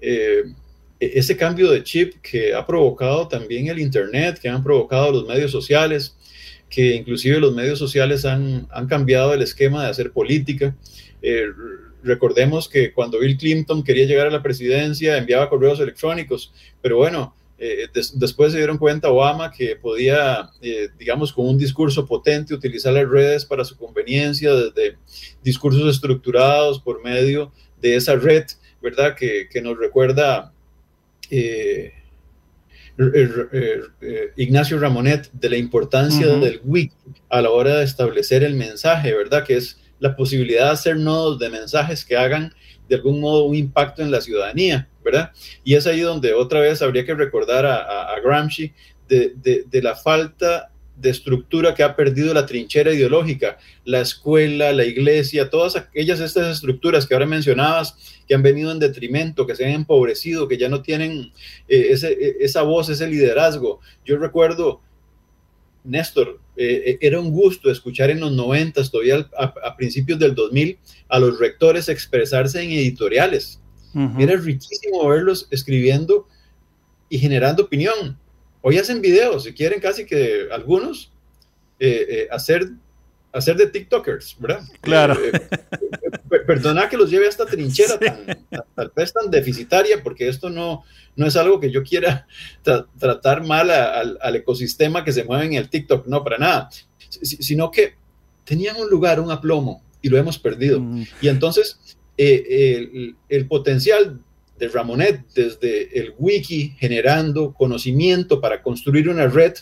Eh, ese cambio de chip que ha provocado también el Internet, que han provocado los medios sociales, que inclusive los medios sociales han, han cambiado el esquema de hacer política. Eh, recordemos que cuando Bill Clinton quería llegar a la presidencia enviaba correos electrónicos, pero bueno, eh, des, después se dieron cuenta Obama que podía, eh, digamos, con un discurso potente, utilizar las redes para su conveniencia, desde discursos estructurados por medio de esa red, ¿verdad? Que, que nos recuerda eh, eh, Ignacio Ramonet de la importancia uh -huh. del wiki a la hora de establecer el mensaje, ¿verdad? Que es la posibilidad de hacer nodos de mensajes que hagan de algún modo un impacto en la ciudadanía, ¿verdad? Y es ahí donde otra vez habría que recordar a, Gramsci de, de, la falta de estructura que ha perdido la trinchera ideológica, la escuela, la iglesia, todas aquellas estas estructuras que ahora mencionabas, que han venido en detrimento, que se han empobrecido, que ya no tienen eh, ese, esa voz, ese liderazgo. Yo recuerdo, Néstor, eh, era un gusto escuchar en los 90, todavía a, a, principios del 2000, a los rectores expresarse en editoriales. Uh -huh. Era riquísimo verlos escribiendo y generando opinión. Hoy hacen videos, si quieren casi que algunos, eh, eh, hacer, hacer de TikTokers, ¿verdad? Claro. Eh, perdona que los lleve a esta trinchera tan, tal vez tan deficitaria, porque esto no, no es algo que yo quiera tra tratar mal a, al, al, ecosistema que se mueve en el TikTok, no, para nada, S sino que tenían un lugar, un aplomo, y lo hemos perdido. Mm. Y entonces, el, el potencial de Ramonet desde el wiki generando conocimiento para construir una red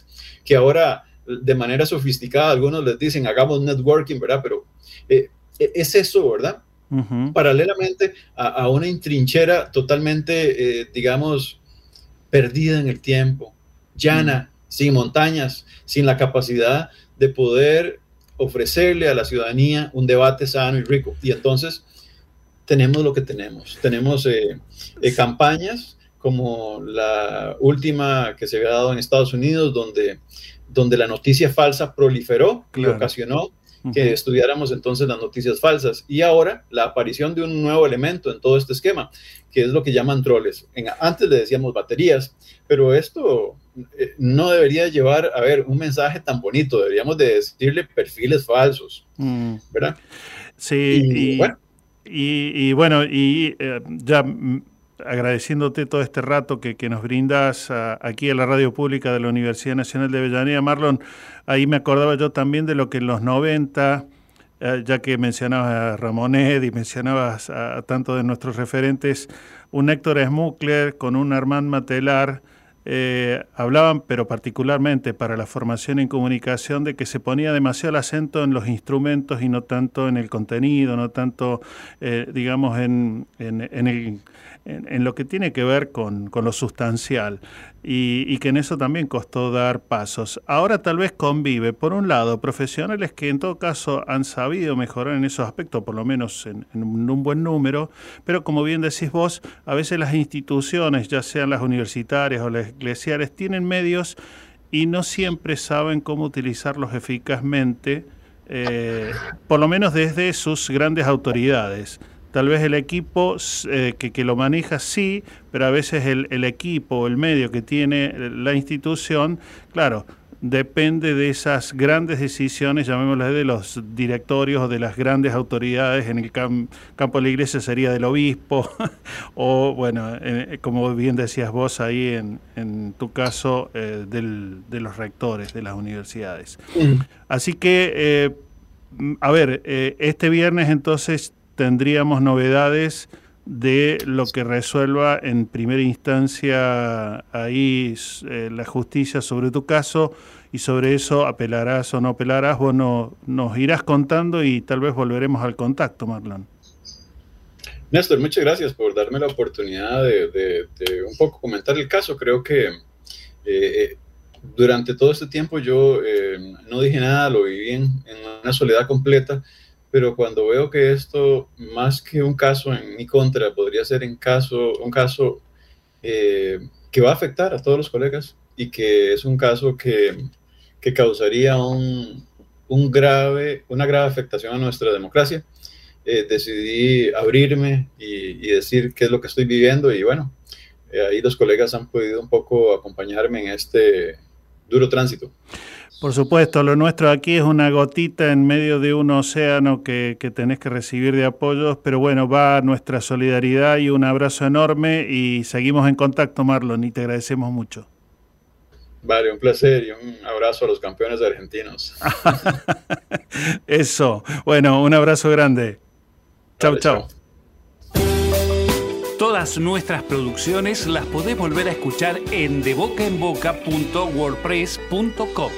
que ahora de manera sofisticada algunos les dicen hagamos networking, ¿verdad? Pero eh, es eso, ¿verdad? Uh -huh. Paralelamente a, a, una trinchera totalmente, eh, digamos, perdida en el tiempo, llana, uh -huh. sin montañas, sin la capacidad de poder ofrecerle a la ciudadanía un debate sano y rico. Y entonces tenemos lo que tenemos. Tenemos eh, eh, campañas como la última que se había dado en Estados Unidos, donde, donde la noticia falsa proliferó claro. y ocasionó que estudiáramos entonces las noticias falsas. Y ahora la aparición de un nuevo elemento en todo este esquema, que es lo que llaman troles. En, antes le decíamos baterías, pero esto eh, no debería llevar a ver un mensaje tan bonito, deberíamos de decirle perfiles falsos, mm. ¿verdad? Sí, y, y bueno y, y bueno, y eh, ya agradeciéndote todo este rato que, que nos brindas aquí a la radio pública de la Universidad Nacional de Avellaneda, Marlon, ahí me acordaba yo también de lo que en los 90, eh, ya que mencionabas a Ramonet y mencionabas a, a tanto de nuestros referentes, un Héctor Smukler con un Armand Matelar, eh, hablaban, pero particularmente para la formación en comunicación, de que se ponía demasiado el acento en los instrumentos y no tanto en el contenido, no tanto, eh, digamos, en, en, en el en, lo que tiene que ver con, con lo sustancial y, y, que en eso también costó dar pasos. Ahora tal vez convive, por un lado, profesionales que en todo caso han sabido mejorar en esos aspectos, por lo menos en, en un buen número, pero como bien decís vos, a veces las instituciones, ya sean las universitarias o las eclesiales, tienen medios y no siempre saben cómo utilizarlos eficazmente, eh, por lo menos desde sus grandes autoridades tal vez el equipo eh, que, que, lo maneja sí, pero a veces el, el, equipo o el medio que tiene la institución, claro, depende de esas grandes decisiones, llamémoslas de los directorios o de las grandes autoridades, en el cam campo de la iglesia sería del obispo, <laughs> o bueno, eh, como bien decías vos ahí en, en tu caso, eh, del, de los rectores de las universidades. Así que, eh, a ver, este viernes entonces tendríamos novedades de lo que resuelva en primera instancia ahí eh, la justicia sobre tu caso y sobre eso apelarás o no apelarás, bueno, nos irás contando y tal vez volveremos al contacto, Marlon. Néstor, muchas gracias por darme la oportunidad de, un poco comentar el caso. Creo que eh, durante todo este tiempo yo eh, no dije nada, lo viví en una soledad completa, pero cuando veo que esto, más que un caso en mi contra, podría ser en caso, un caso eh, que va a afectar a todos los colegas y que es un caso que, que causaría un, un grave, una grave afectación a nuestra democracia, eh, decidí abrirme y, y decir qué es lo que estoy viviendo y bueno, eh, ahí los colegas han podido un poco acompañarme en este duro tránsito. Por supuesto, lo nuestro aquí es una gotita en medio de un océano que, que tenés que recibir de apoyos, pero bueno, va nuestra solidaridad y un abrazo enorme y seguimos en contacto, Marlon, y te agradecemos mucho. Vale, un placer y un abrazo a los campeones argentinos. <laughs> Eso, bueno, un abrazo grande. Chau, Vale, chau. Todas nuestras producciones las podés volver a escuchar en debocaenboca.wordpress.com.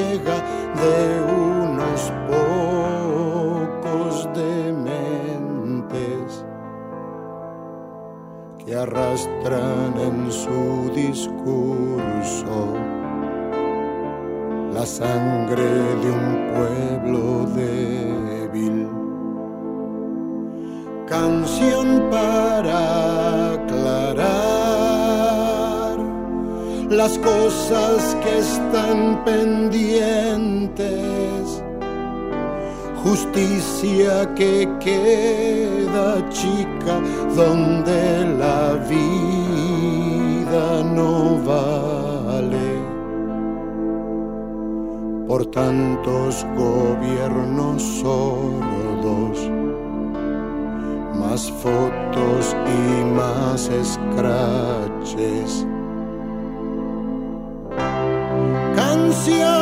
de unos pocos dementes que arrastran en su discurso la sangre de un pueblo débil. Canción para las cosas que están pendientes. Justicia que queda chica donde la vida no vale por tantos gobiernos sordos, más fotos y más escraches. Canción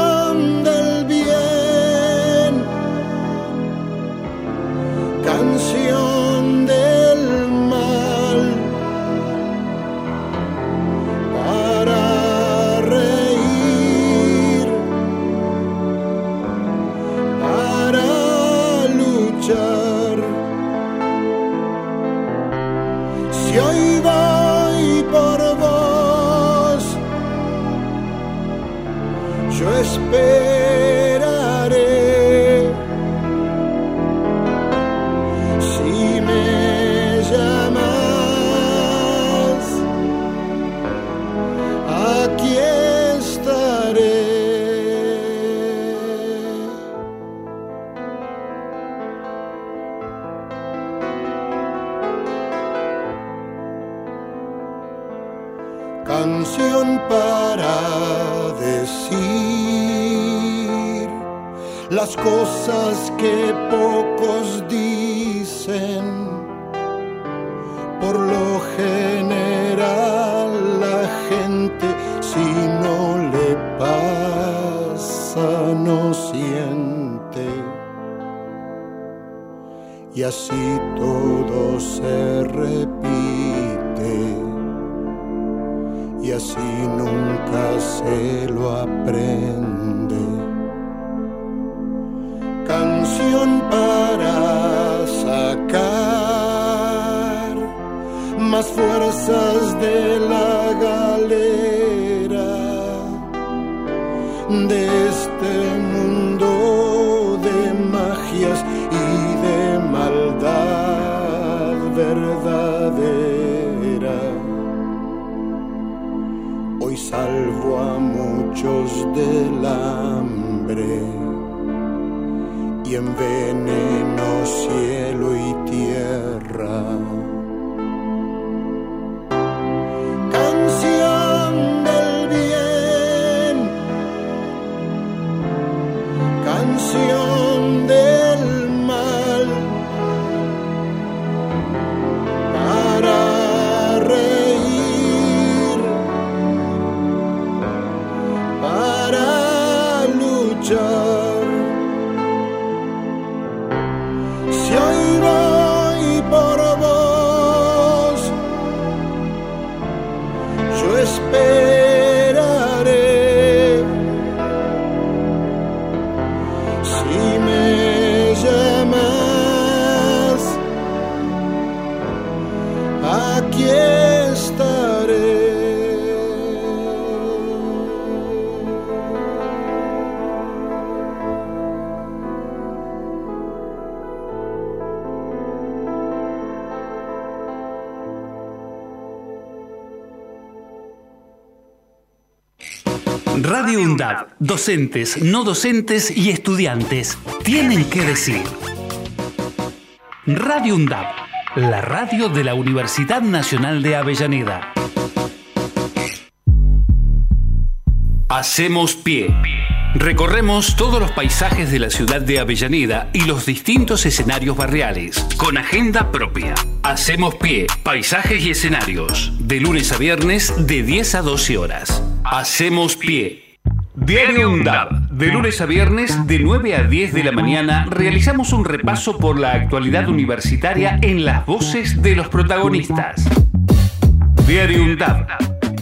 docentes, no docentes y estudiantes tienen que decir. Radio UNDAB, la radio de la Universidad Nacional de Avellaneda. Hacemos pie. Recorremos todos los paisajes de la ciudad de Avellaneda y los distintos escenarios barriales, con agenda propia. Hacemos pie, paisajes y escenarios, de lunes a viernes de 10 a 12 horas. Hacemos pie. Diario UNDAB, de lunes a viernes de 9 a 10 de la mañana realizamos un repaso por la actualidad universitaria en las voces de los protagonistas. Diario UNDAB,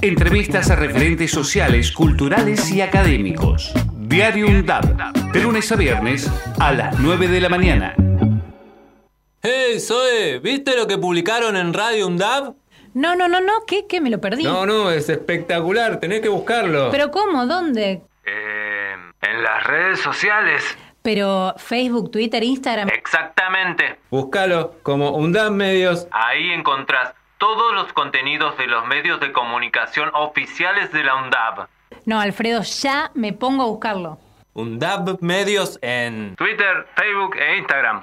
entrevistas a referentes sociales, culturales y académicos. Diario UNDAB, de lunes a viernes a las 9 de la mañana. Hey, Zoe, ¿viste lo que publicaron en Radio UNDAB? No, no, no, no, ¿qué? ¿Qué? Me lo perdí. No, no, es espectacular, tenés que buscarlo. ¿Pero cómo? ¿Dónde? En las redes sociales. Pero Facebook, Twitter, Instagram. Exactamente. Búscalo como UNDAB Medios. Ahí encontrás todos los contenidos de los medios de comunicación oficiales de la UNDAB. No, Alfredo, ya me pongo a buscarlo. UNDAB Medios en Twitter, Facebook e Instagram.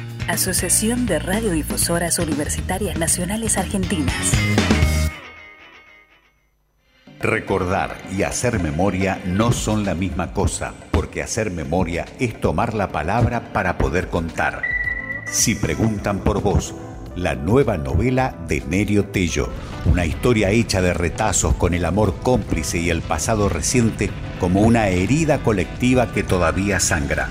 Asociación de Radiodifusoras Universitarias Nacionales Argentinas. Recordar y hacer memoria no son la misma cosa, porque hacer memoria es tomar la palabra para poder contar. Si preguntan por vos, la nueva novela de Nerio Tello, una historia hecha de retazos con el amor cómplice y el pasado reciente como una herida colectiva que todavía sangra.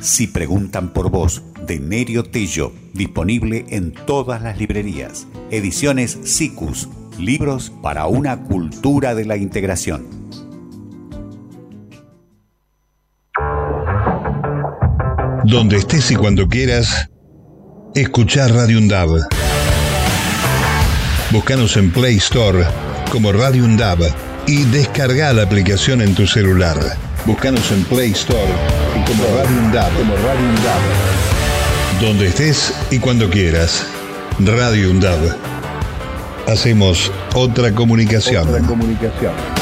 Si preguntan por vos, de Nerio Tello, disponible en todas las librerías. Ediciones SICUS, libros para una cultura de la integración. Donde estés y cuando quieras, escuchar Radio Undab. Búscanos en Play Store como Radio Undab y descarga la aplicación en tu celular. Búscanos en Play Store como Radio Undab, como Radio. Donde estés y cuando quieras. Radio Undab. Hacemos otra comunicación. Otra comunicación.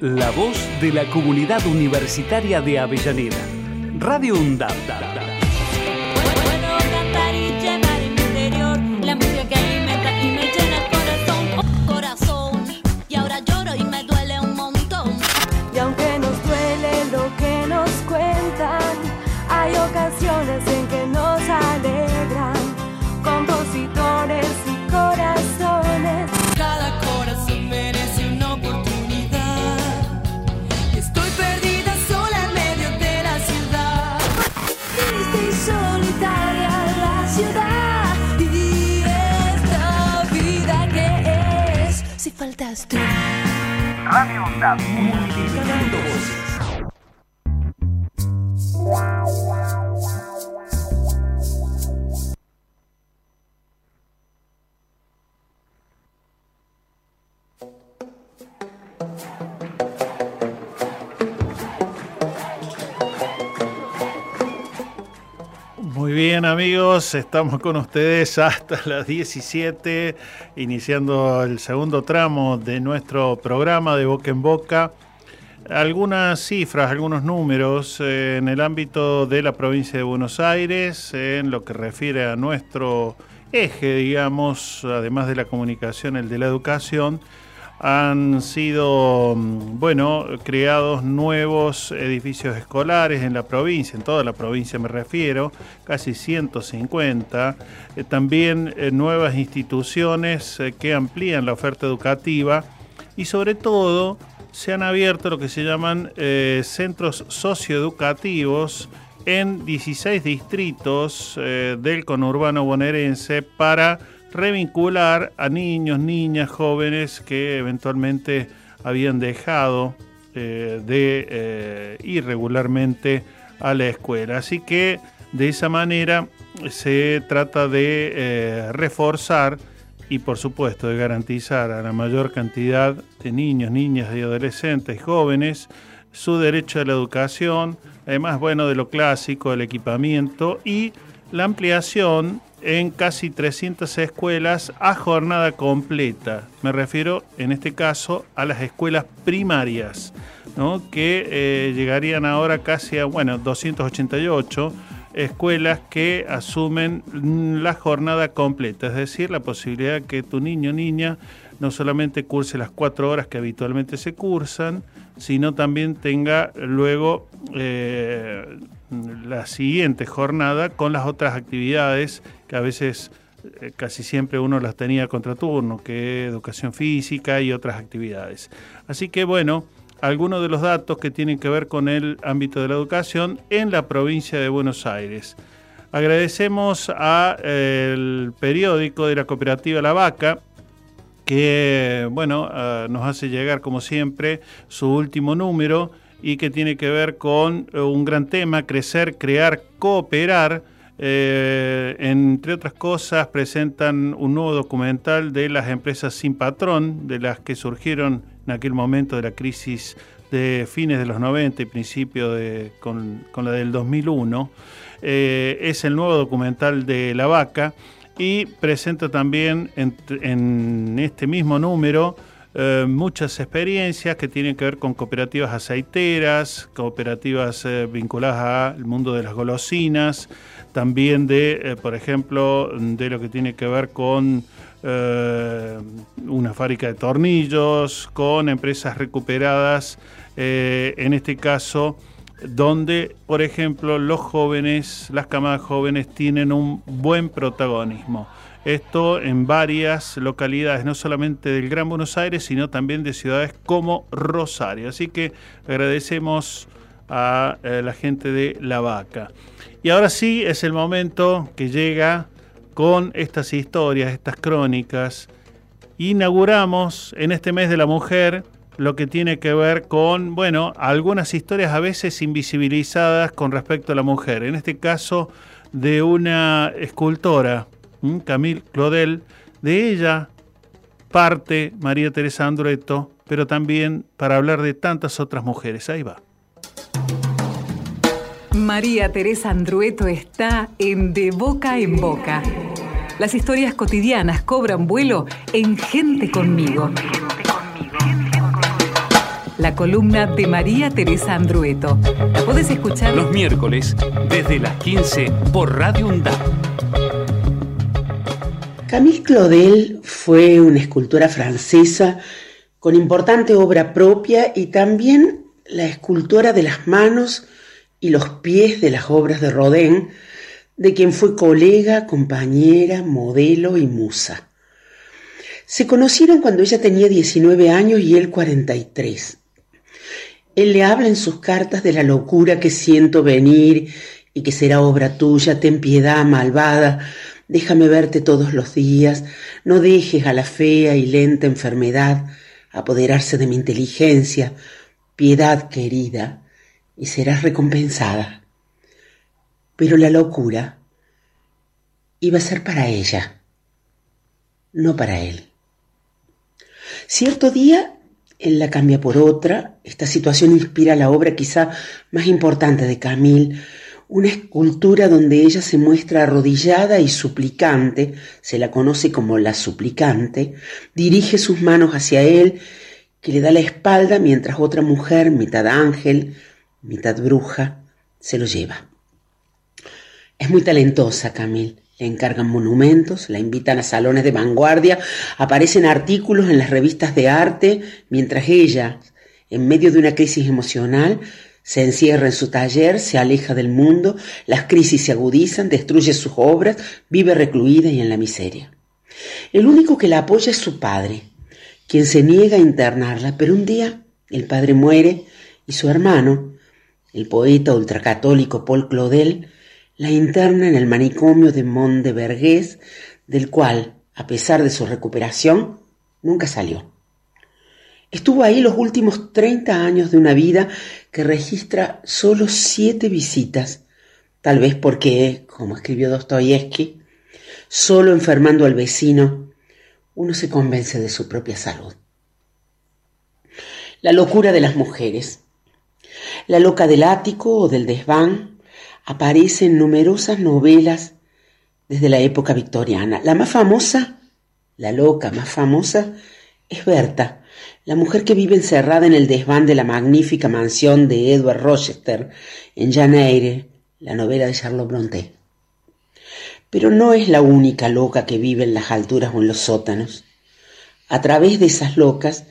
la voz de la comunidad universitaria de Avellaneda. Radio UNDAB. Radio UNDAB, multiplicando voces. Muy bien amigos, estamos con ustedes hasta las 17, iniciando el segundo tramo de nuestro programa de Boca en Boca. Algunas cifras, algunos números eh, en el ámbito de la provincia de Buenos Aires, en lo que refiere a nuestro eje, digamos, además de la comunicación, el de la educación han sido, mm, bueno, creados nuevos edificios escolares en la provincia, en toda la provincia me refiero, casi 150. Eh, también eh, nuevas instituciones eh, que amplían la oferta educativa y sobre todo se han abierto lo que se llaman centros socioeducativos en 16 distritos del conurbano bonaerense para revincular a niños, niñas, jóvenes que eventualmente habían dejado eh, de eh, ir regularmente a la escuela. Así que de esa manera se trata de eh, reforzar y por supuesto de garantizar a la mayor cantidad de niños, niñas y adolescentes jóvenes su derecho a la educación, además bueno de lo clásico, el equipamiento y la ampliación en casi 300 escuelas a jornada completa. Me refiero en este caso a las escuelas primarias, ¿no? que eh, llegarían ahora casi a bueno, 288 escuelas que asumen la jornada completa, es decir, la posibilidad que tu niño o niña no solamente curse las cuatro horas que habitualmente se cursan, sino también tenga luego eh, la siguiente jornada con las otras actividades que a veces eh, casi siempre uno las tenía a contraturno, que educación física y otras actividades. Así que bueno, algunos de los datos que tienen que ver con el ámbito de la educación en la provincia de Buenos Aires. Agradecemos al periódico de la cooperativa La Vaca, que bueno, uh, nos hace llegar como siempre su último número y que tiene que ver con uh, un gran tema, crecer, crear, cooperar. Eh, entre otras cosas, presentan un nuevo documental de las empresas sin patrón, de las que surgieron en aquel momento de la crisis de fines de los 90 y principio de, con, la del 2001. Eh, es el nuevo documental de La Vaca y presenta también en este mismo número eh, muchas experiencias que tienen que ver con cooperativas aceiteras, cooperativas eh, vinculadas al mundo de las golosinas, también de, eh, por ejemplo, de lo que tiene que ver con una fábrica de tornillos, con empresas recuperadas, en este caso donde, por ejemplo, los jóvenes, las camadas jóvenes tienen un buen protagonismo. Esto en varias localidades, no solamente del Gran Buenos Aires, sino también de ciudades como Rosario. Así que agradecemos a eh, la gente de La Vaca. Y ahora sí es el momento que llega con estas historias, estas crónicas. Inauguramos en este mes de la mujer lo que tiene que ver con, bueno, algunas historias a veces invisibilizadas con respecto a la mujer. En este caso de una escultora, Camille Claudel, de ella parte María Teresa Andrueto, pero también para hablar de tantas otras mujeres. Ahí va. María Teresa Andrueto está en De Boca en Boca. Las historias cotidianas cobran vuelo en Gente conmigo. La columna de María Teresa Andrueto. La puedes escuchar los miércoles desde las 15 por Radio UNDAP. Camille Claudel fue una escultora francesa con importante obra propia y también la escultora de las manos y los pies de las obras de Rodin, de quien fue colega, compañera, modelo y musa. Se conocieron cuando ella tenía 19 años y él 43. Él le habla en sus cartas de la locura que siento venir y que será obra tuya, ten piedad, malvada, déjame verte todos los días, no dejes a la fea y lenta enfermedad apoderarse de mi inteligencia, piedad querida, y serás recompensada. Pero la locura iba a ser para ella, no para él. Cierto día él la cambia por otra. Esta situación inspira la obra quizá más importante de Camille, una escultura donde ella se muestra arrodillada y suplicante, se la conoce como la suplicante, dirige sus manos hacia él, que le da la espalda mientras otra mujer, mitad ángel, mitad bruja, se lo lleva. Es muy talentosa, Camille. Le encargan monumentos, la invitan a salones de vanguardia, aparecen artículos en las revistas de arte, mientras ella, en medio de una crisis emocional, se encierra en su taller, se aleja del mundo, las crisis se agudizan, destruye sus obras, vive recluida y en la miseria. El único que la apoya es su padre, quien se niega a internarla, pero un día el padre muere y su hermano, el poeta ultracatólico Paul Claudel, la interna en el manicomio de Mont de Vergés, del cual, a pesar de su recuperación, nunca salió. Estuvo ahí los últimos 30 años de una vida que registra solo siete visitas, tal vez porque, como escribió Dostoyevsky, solo enfermando al vecino uno se convence de su propia salud. La locura de las mujeres. La loca del ático o del desván aparece en numerosas novelas desde la época victoriana. La más famosa, la loca más famosa, es Berta, la mujer que vive encerrada en el desván de la magnífica mansión de Edward Rochester en Jane la novela de Charlotte Brontë. Pero no es la única loca que vive en las alturas o en los sótanos. A través de esas locas,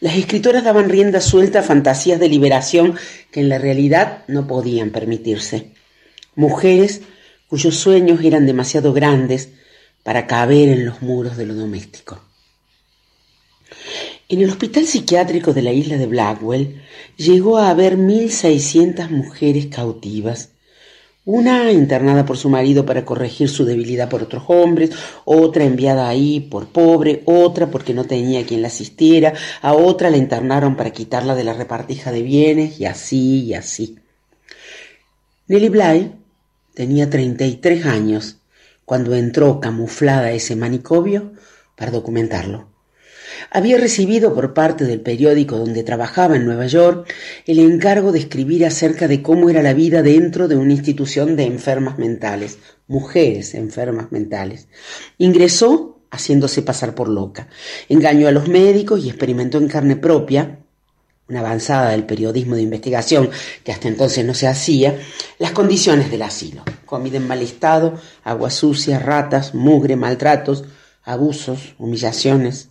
las escritoras daban rienda suelta a fantasías de liberación que en la realidad no podían permitirse. Mujeres cuyos sueños eran demasiado grandes para caber en los muros de lo doméstico. En el hospital psiquiátrico de la isla de Blackwell llegó a haber 1.600 mujeres cautivas, una internada por su marido para corregir su debilidad por otros hombres, otra enviada ahí por pobre, otra porque no tenía quien la asistiera, a otra la internaron para quitarla de la repartija de bienes, y así y así. Nelly Bly tenía 33 años cuando entró camuflada ese manicomio para documentarlo. Había recibido por parte del periódico donde trabajaba en Nueva York el encargo de escribir acerca de cómo era la vida dentro de una institución de enfermas mentales, mujeres enfermas mentales. Ingresó haciéndose pasar por loca, engañó a los médicos y experimentó en carne propia una avanzada del periodismo de investigación que hasta entonces no se hacía, las condiciones del asilo. Comida en mal estado, agua sucia, ratas, mugre, maltratos, abusos, humillaciones.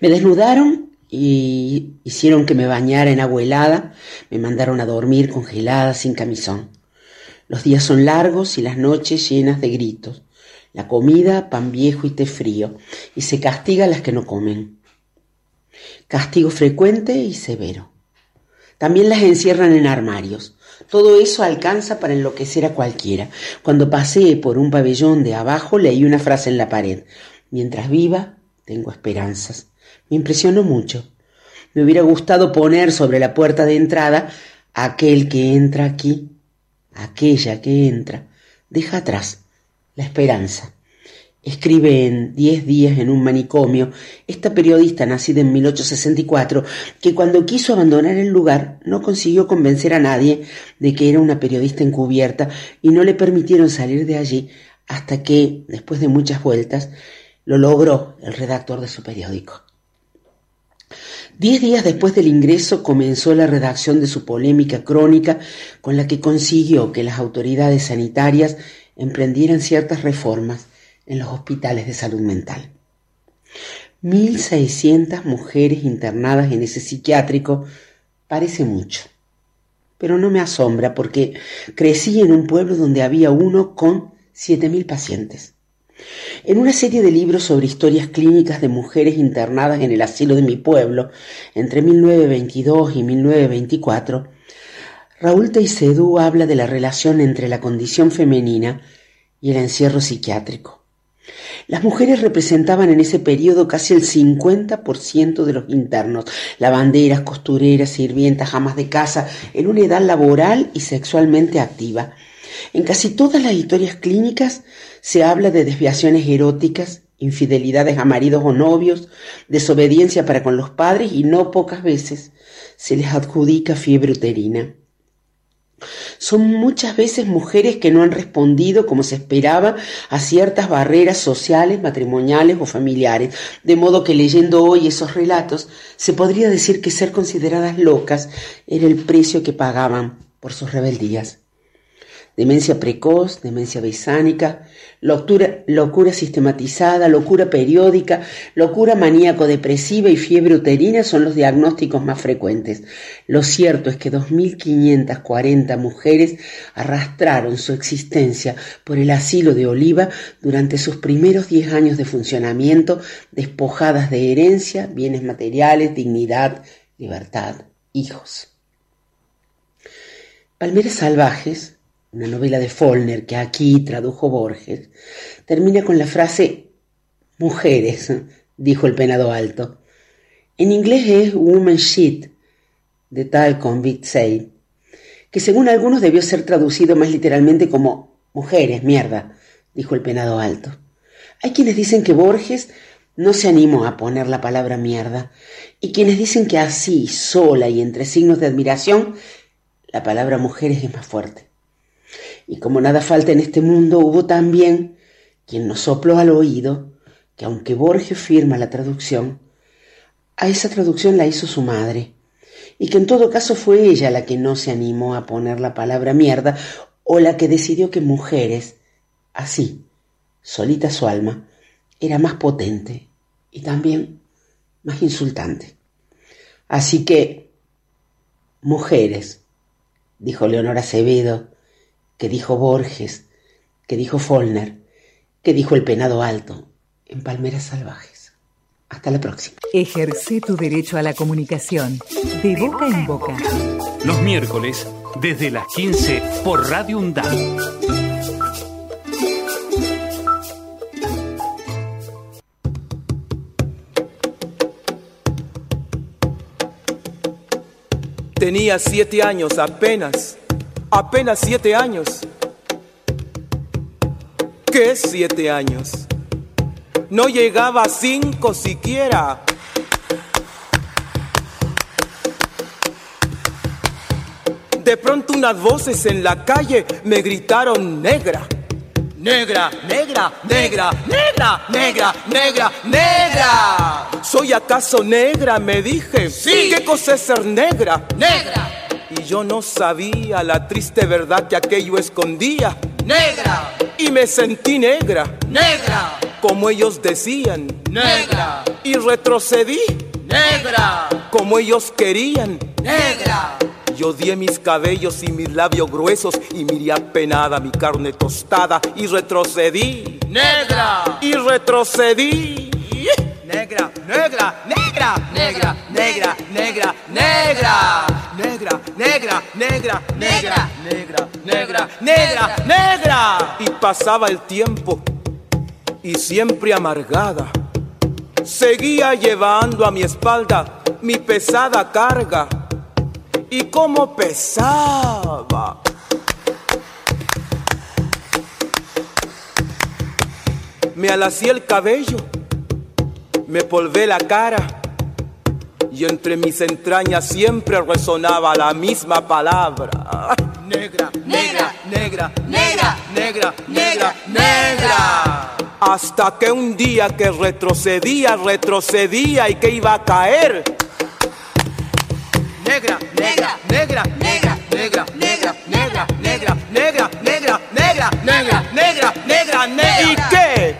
Me desnudaron y hicieron que me bañara en agua helada, me mandaron a dormir congelada sin camisón. Los días son largos y las noches llenas de gritos. La comida, pan viejo y té frío, y se castiga a las que no comen. Castigo frecuente y severo. También las encierran en armarios. Todo eso alcanza para enloquecer a cualquiera. Cuando pasé por un pabellón de abajo leí una frase en la pared. Mientras viva, tengo esperanzas. Me impresionó mucho. Me hubiera gustado poner sobre la puerta de entrada aquel que entra aquí, aquella que entra, deja atrás la esperanza. Escribe en Diez días en un manicomio esta periodista nacida en 1864 que cuando quiso abandonar el lugar no consiguió convencer a nadie de que era una periodista encubierta y no le permitieron salir de allí hasta que, después de muchas vueltas, lo logró el redactor de su periódico. Diez días después del ingreso comenzó la redacción de su polémica crónica con la que consiguió que las autoridades sanitarias emprendieran ciertas reformas en los hospitales de salud mental. 1.600 mujeres internadas en ese psiquiátrico parece mucho, pero no me asombra porque crecí en un pueblo donde había uno con 7.000 pacientes. En una serie de libros sobre historias clínicas de mujeres internadas en el asilo de mi pueblo entre 1922 y 1924, Raúl Teisedú habla de la relación entre la condición femenina y el encierro psiquiátrico. Las mujeres representaban en ese periodo casi el 50% de los internos, lavanderas, costureras, sirvientas, amas de casa, en una edad laboral y sexualmente activa. En casi todas las historias clínicas se habla de desviaciones eróticas, infidelidades a maridos o novios, desobediencia para con los padres y no pocas veces se les adjudica fiebre uterina. Son muchas veces mujeres que no han respondido como se esperaba a ciertas barreras sociales, matrimoniales o familiares, de modo que leyendo hoy esos relatos se podría decir que ser consideradas locas era el precio que pagaban por sus rebeldías demencia precoz, demencia besánica, locura, locura sistematizada, locura periódica, locura maníaco-depresiva y fiebre uterina son los diagnósticos más frecuentes. Lo cierto es que 2.540 mujeres arrastraron su existencia por el asilo de Oliva durante sus primeros 10 años de funcionamiento, despojadas de herencia, bienes materiales, dignidad, libertad, hijos. Palmeras salvajes una novela de Follner que aquí tradujo Borges, termina con la frase mujeres, dijo el penado alto. En inglés es woman shit, de tal convict say, que según algunos debió ser traducido más literalmente como mujeres, mierda, dijo el penado alto. Hay quienes dicen que Borges no se animó a poner la palabra mierda, y quienes dicen que así, sola y entre signos de admiración, la palabra mujeres es más fuerte. Y como nada falta en este mundo, hubo también quien nos sopló al oído que aunque Borges firma la traducción, a esa traducción la hizo su madre, y que en todo caso fue ella la que no se animó a poner la palabra mierda o la que decidió que mujeres, así, solita su alma, era más potente y también más insultante. Así que, mujeres, dijo Leonor Acevedo, que dijo Borges, que dijo Follner, que dijo el penado alto en Palmeras Salvajes. Hasta la próxima. Ejerce tu derecho a la comunicación de boca en boca. Los miércoles, desde las 15 por Radio UNDAD. Tenía siete años apenas, apenas siete años. ¿Qué siete años? No llegaba a cinco siquiera. De pronto unas voces en la calle me gritaron negra. Negra, negra, negra, negra, negra, negra, negra. ¿Soy acaso negra? Me dije. Sí. ¿Qué cosa es ser negra? Negra. Y yo no sabía la triste verdad que aquello escondía. Negra. Y me sentí negra. Negra. Como ellos decían. Negra. Y retrocedí. Negra. Como ellos querían. Negra. Yo di mis cabellos y mis labios gruesos y miré apenada mi carne tostada y retrocedí. Negra. Y retrocedí. Negra, negra, negra, negra, negra, negra, negra, negra, negra, negra, negra, negra, negra, negra, negra. Y pasaba el tiempo y siempre amargada. Seguía llevando a mi espalda mi pesada carga. Y cómo pesaba. Me alací el cabello me polvé la cara y entre mis entrañas siempre resonaba la misma palabra. Negra, negra, negra, negra, negra, negra, negra. Hasta que un día que retrocedía, retrocedía y que iba a caer. Negra, negra, negra, negra, negra, negra, negra, negra, negra, negra, negra, negra, negra, negra, negra. ¿Y qué?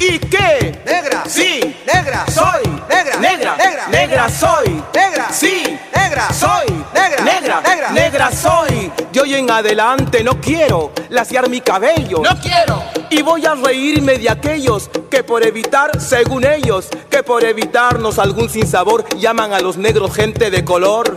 ¿Y qué? Negra. Sí. Negra. Soy. Negra. Negra. Soy. Negra. Sí. Negra. Soy. Negra. Negra. Negra. Negra soy. De hoy en adelante no quiero laciar mi cabello. No quiero. Y voy a reírme de aquellos que por evitar, según ellos, que por evitarnos algún sinsabor llaman a los negros gente de color.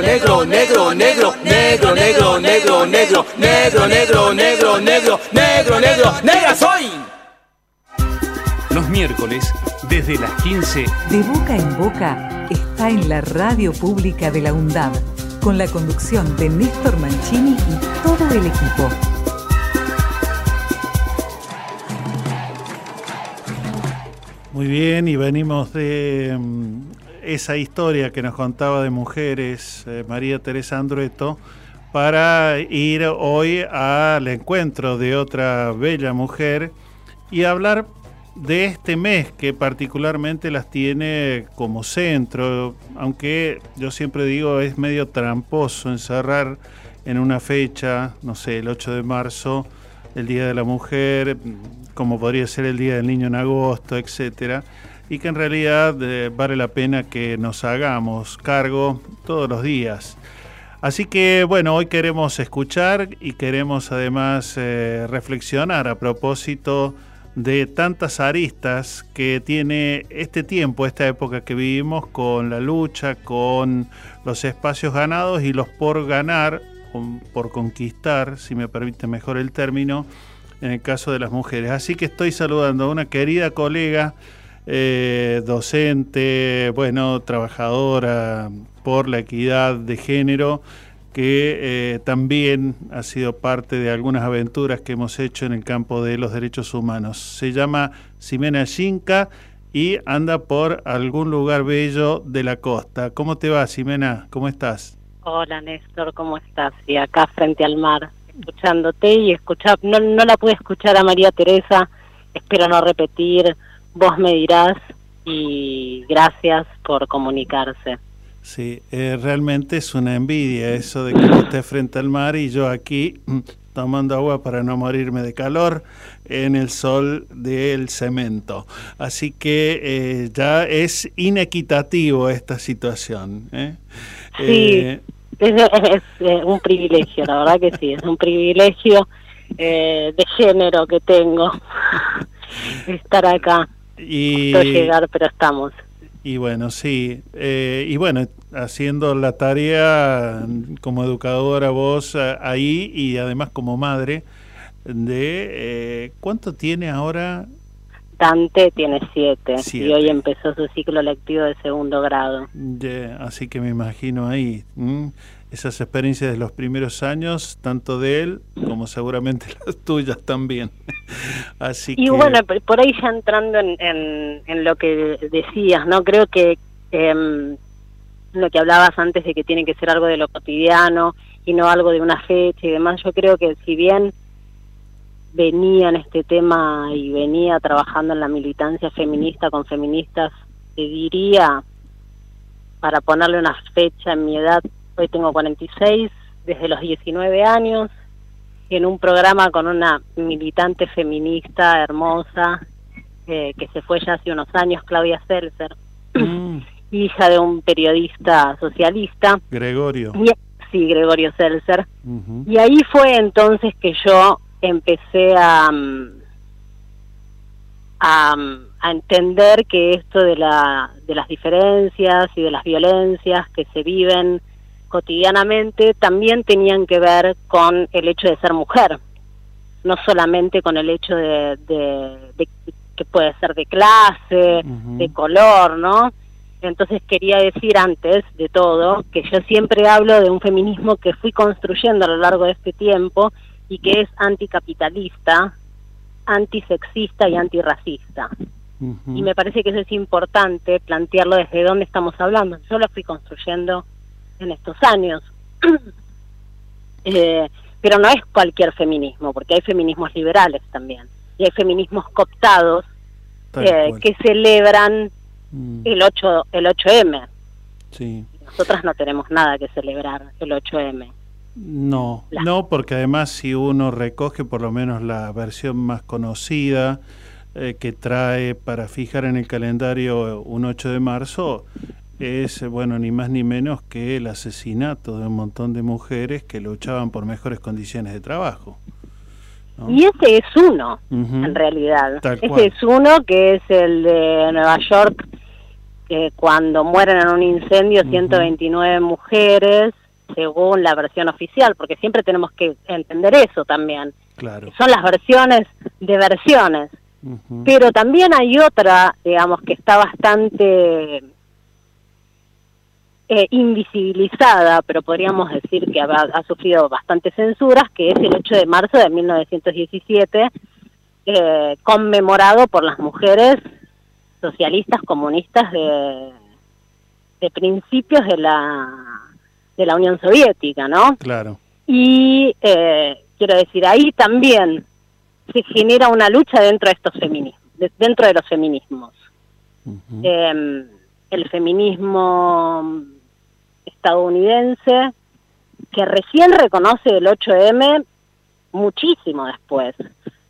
negro, negro, negro, negro, negro, negro, negro, negro, negro, negro, negro, negro, negro, negra soy. Los miércoles, desde las 15, De boca en boca está en la radio pública de la UNDAB, con la conducción de Néstor Mancini y todo el equipo. Muy bien, y venimos de mm, esa historia que nos contaba de mujeres eh, María Teresa Andrueto para ir hoy al encuentro de otra bella mujer y hablar de este mes que particularmente las tiene como centro, aunque yo siempre digo es medio tramposo encerrar en una fecha, no sé, el 8 de marzo, el Día de la Mujer, como podría ser el Día del Niño en agosto, etcétera, y que en realidad eh, vale la pena que nos hagamos cargo todos los días. Así que bueno, hoy queremos escuchar y queremos además eh, reflexionar a propósito de tantas aristas que tiene este tiempo, esta época que vivimos con la lucha, con los espacios ganados y los por ganar, por conquistar, si me permite mejor el término, en el caso de las mujeres. Así que estoy saludando a una querida colega, eh, docente, bueno, trabajadora por la equidad de género, que eh, también ha sido parte de algunas aventuras que hemos hecho en el campo de los derechos humanos. Se llama Ximena Xinca y anda por algún lugar bello de la costa. ¿Cómo te va, Ximena? ¿Cómo estás? Hola Néstor, ¿cómo estás? Y acá frente al mar, escuchándote y escuchar, no, no la pude escuchar a María Teresa, espero no repetir, vos me dirás y gracias por comunicarse. Sí, eh, realmente es una envidia eso de que tú estés frente al mar y yo aquí mm, tomando agua para no morirme de calor en el sol del cemento. Así que eh, ya es inequitativo esta situación. ¿eh? Sí, Eh, es, es, eh, un privilegio, la verdad que sí, es un privilegio eh, de género que tengo <laughs> estar acá. Y, Costó llegar, pero estamos. y bueno, sí. eh, y bueno, haciendo la tarea como educadora vos ahí y además como madre de... eh, ¿Cuánto tiene ahora? Dante tiene siete, Siete. y hoy empezó su ciclo lectivo de segundo grado. Así que me imagino ahí. Esas experiencias de los primeros años, tanto de él como seguramente <laughs> las tuyas también. <laughs> así Y que bueno, por ahí ya entrando en, en, en lo que decías, ¿no? Creo que em, lo que hablabas antes de que tiene que ser algo de lo cotidiano y no algo de una fecha y demás, yo creo que si bien venía en este tema y venía trabajando en la militancia feminista con feministas, te diría, para ponerle una fecha en mi edad, hoy tengo 46, desde los 19 años, en un programa con una militante feminista hermosa eh, que se fue ya hace unos años, Claudia Seltzer, <clears throat> hija de un periodista socialista. Gregorio. Y, sí, Gregorio Seltzer. Y ahí fue entonces que yo empecé a, mm, a, mm, a entender que esto de, la, de las diferencias y de las violencias que se viven cotidianamente también tenían que ver con el hecho de ser mujer, no solamente con el hecho de, de- de que puede ser de clase, de color, ¿no? Entonces quería decir antes de todo que yo siempre hablo de un feminismo que fui construyendo a lo largo de este tiempo y que es anticapitalista, antisexista y antirracista. Y me parece que eso es importante plantearlo desde dónde estamos hablando. Yo lo fui construyendo en estos años. <clears throat> Eh, pero no es cualquier feminismo, porque hay feminismos liberales también. Y hay feminismos cooptados eh, que celebran Mm, el 8 el 8M. sí. nosotras no tenemos nada que celebrar el 8M. No, no, porque además si uno recoge por lo menos la versión más conocida eh, que trae para fijar en el calendario un 8 de marzo, es, bueno, ni más ni menos que el asesinato de un montón de mujeres que luchaban por mejores condiciones de trabajo. Y ese es uno, en realidad. Tal ese cual. es uno que es el de Nueva York, cuando mueren en un incendio 129 mujeres, según la versión oficial, porque siempre tenemos que entender eso también. Claro. Son las versiones de versiones. Pero también hay otra, digamos, que está bastante eh, invisibilizada, pero podríamos decir que ha, ha sufrido bastantes censuras, que es el 8 de marzo de 1917, eh, conmemorado por las mujeres socialistas comunistas de, de principios de la de la Unión Soviética, ¿no? Claro. Y eh, quiero decir, ahí también se genera una lucha dentro de estos feminismos, de- dentro de los feminismos. Eh, el feminismo estadounidense que recién reconoce el 8M muchísimo después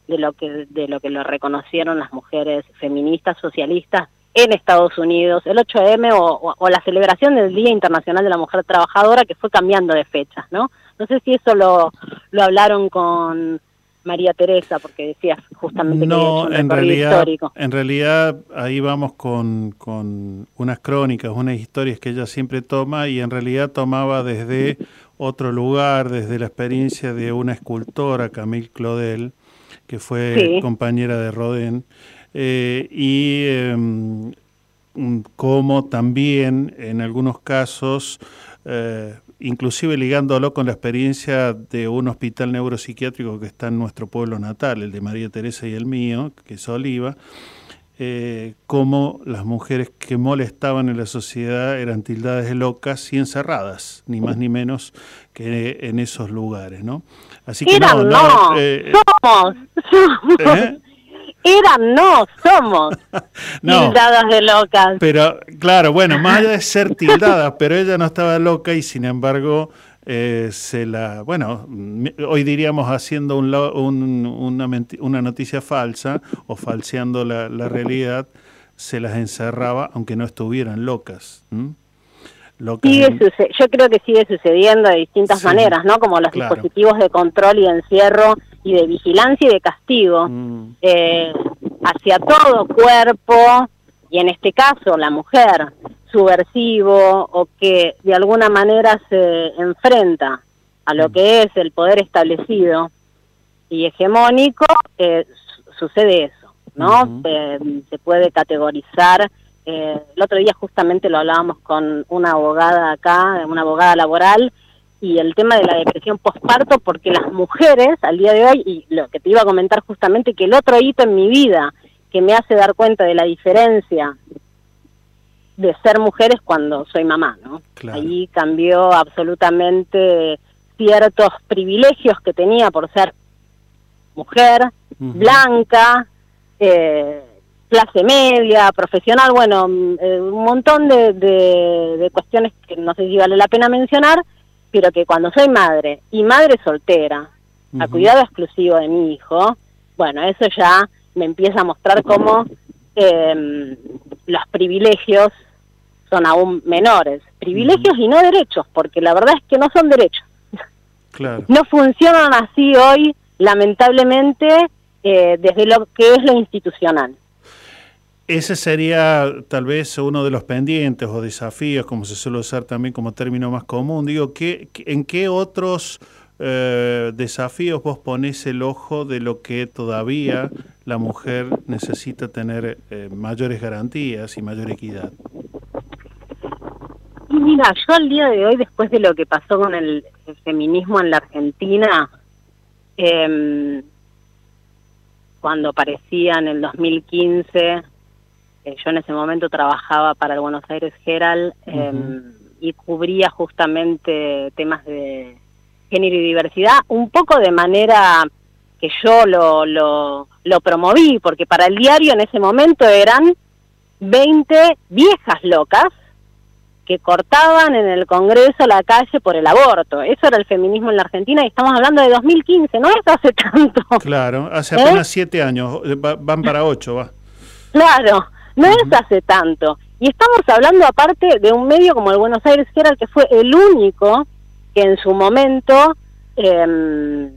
de lo que de lo que lo reconocieron las mujeres feministas socialistas en Estados Unidos, el 8M o, la celebración del Día Internacional de la Mujer Trabajadora que fue cambiando de fechas, ¿no? No sé si eso lo, lo hablaron con María Teresa, porque decías justamente que había hecho No, un en realidad, histórico. en realidad ahí vamos con, con unas crónicas, unas historias que ella siempre toma y en realidad tomaba desde otro lugar, desde la experiencia de una escultora, Camille Claudel, que fue Sí. compañera de Rodin, eh, y em, como también en algunos casos, eh, inclusive ligándolo con la experiencia de un hospital neuropsiquiátrico que está en nuestro pueblo natal, el de María Teresa y el mío, que es Oliva, eh, cómo las mujeres que molestaban en la sociedad eran tildadas de locas y encerradas, ni más ni menos que en esos lugares, ¿no? Así que no, no, no, eh, somos, somos. ¿Eh? Eran no, somos <laughs> No. tildadas de locas. Pero, claro, bueno, más allá de ser tildada, pero ella no estaba loca y sin embargo eh, se la, bueno, hoy diríamos haciendo un, un- una, una noticia falsa o falseando la, la realidad, se las encerraba aunque no estuvieran locas. Sigue en- yo creo que sigue sucediendo de distintas Sí, maneras, ¿no? Como los claro. dispositivos de control y encierro y de vigilancia y de castigo Mm. eh, hacia todo cuerpo y en este caso la mujer subversivo o que de alguna manera se enfrenta a Mm. lo que es el poder establecido y hegemónico, eh, su- sucede eso, ¿no? Eh, se puede categorizar. eh, el otro día justamente lo hablábamos con una abogada acá, una abogada laboral, y el tema de la depresión postparto, porque las mujeres al día de hoy, y lo que te iba a comentar justamente, que el otro hito en mi vida que me hace dar cuenta de la diferencia de ser mujeres cuando soy mamá, ¿no? Ahí cambió absolutamente ciertos privilegios que tenía por ser mujer, blanca, eh, clase media, profesional, bueno, eh, un montón de, de- de cuestiones que no sé si vale la pena mencionar, pero que cuando soy madre y madre soltera, a cuidado exclusivo de mi hijo, bueno, eso ya me empieza a mostrar cómo eh, los privilegios son aún menores. Privilegios y no derechos, porque la verdad es que no son derechos. Claro. No funcionan así hoy, lamentablemente, eh, desde lo que es lo institucional. Ese sería tal vez uno de los pendientes o desafíos, como se suele usar también como término más común. Digo, ¿qué, ¿en qué otros eh, desafíos vos ponés el ojo de lo que todavía la mujer necesita tener eh, mayores garantías y mayor equidad? Y mira, yo al día de hoy, después de lo que pasó con el, el feminismo en la Argentina, em, cuando aparecía en el 2015, eh, yo en ese momento trabajaba para el Buenos Aires Herald em, y cubría justamente temas de género y diversidad, un poco de manera que yo lo, lo, lo promoví, porque para el diario en ese momento eran 20 viejas locas que cortaban en el Congreso la calle por el aborto. Eso era el feminismo en la Argentina y estamos hablando de 2015, no es hace tanto. Claro, hace ¿Eh? apenas siete años, va- van para ocho, va. Claro, no es hace tanto. Y estamos hablando aparte de un medio como el Buenos Aires Herald, que fue el único que en su momento em,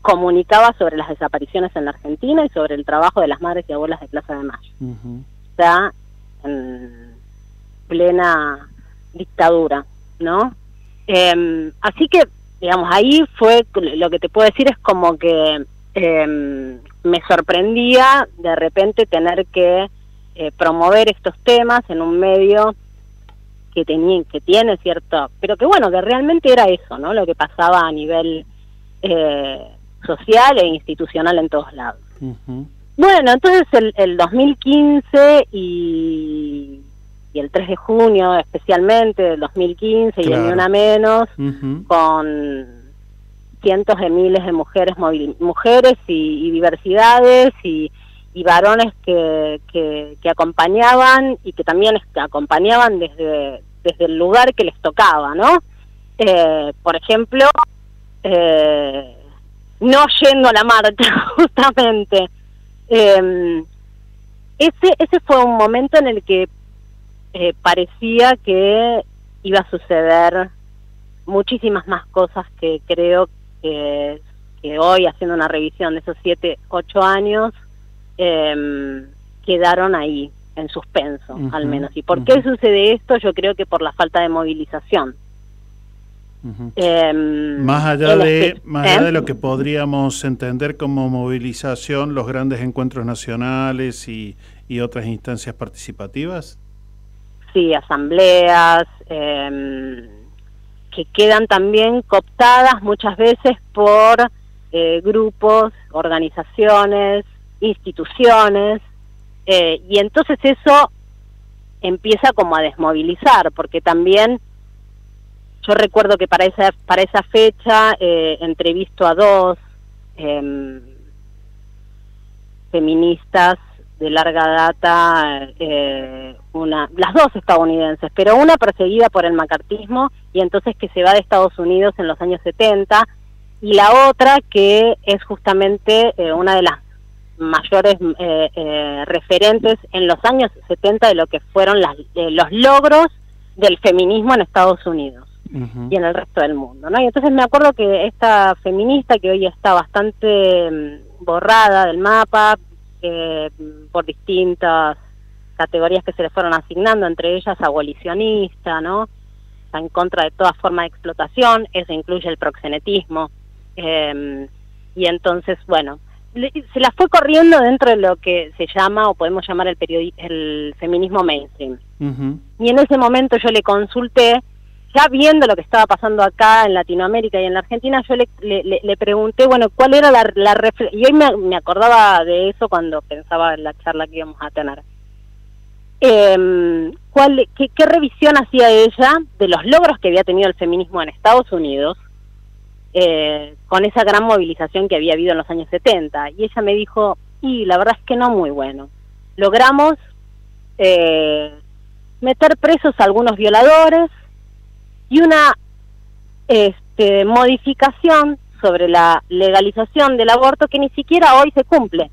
comunicaba sobre las desapariciones en la Argentina y sobre el trabajo de las madres y abuelas de Plaza de Mayo. Está en plena dictadura, ¿no? Em, así que, digamos, ahí fue, lo que te puedo decir es como que em, me sorprendía de repente tener que eh, promover estos temas en un medio que tenía que tiene cierto pero que bueno que realmente era eso no lo que pasaba a nivel eh, social e institucional en todos lados. Bueno entonces el, el 2015 y, y el 3 de junio especialmente del 2015 y el Claro. Ni Una Menos con cientos de miles de mujeres mujeres y, y diversidades y, y varones que, que, acompañaban y que también acompañaban desde, desde el lugar que les tocaba, ¿no? Eh, por ejemplo, eh, no yendo a la marcha, <laughs> justamente. Eh, ese, ese fue un momento en el que eh, parecía que iba a suceder muchísimas más cosas que creo que hoy, haciendo una revisión de esos siete, ocho años, em, quedaron ahí, en suspenso, al menos. ¿Y por qué sucede esto? Yo creo que por la falta de movilización. Em, Más allá de más allá ¿eh? de lo que podríamos entender como movilización, los grandes encuentros nacionales y, y otras instancias participativas. sí, asambleas, em, que quedan también cooptadas muchas veces por eh, grupos, organizaciones, instituciones, eh, y entonces eso empieza como a desmovilizar, porque también yo recuerdo que para esa para esa fecha eh, entrevisto a dos em, feministas de larga data, eh, una, las dos estadounidenses, pero una perseguida por el macartismo y entonces que se va de Estados Unidos en los años 70 y la otra que es justamente eh, una de las mayores eh, eh, referentes en los años 70 de lo que fueron las, eh, los logros del feminismo en Estados Unidos y en el resto del mundo, ¿no? Y entonces me acuerdo que esta feminista que hoy está bastante mm, borrada del mapa eh, por distintas categorías que se le fueron asignando, entre ellas abolicionista, ¿no? Está en contra de toda forma de explotación, eso incluye el proxenetismo. eh, y entonces, bueno, se la fue corriendo dentro de lo que se llama o podemos llamar el, el feminismo mainstream. Y en ese momento yo le consulté, ya viendo lo que estaba pasando acá en Latinoamérica y en la Argentina, yo le, le, pregunté, bueno, ¿cuál era la, la Y hoy me, me acordaba de eso cuando pensaba en la charla que íbamos a tener. Em, ¿cuál, qué, ¿Qué revisión hacía ella de los logros que había tenido el feminismo en Estados Unidos eh, con esa gran movilización que había habido en los años 70? Y ella me dijo, y la verdad es que no muy bueno. Logramos eh, meter presos a algunos violadores y una este, modificación sobre la legalización del aborto que ni siquiera hoy se cumple.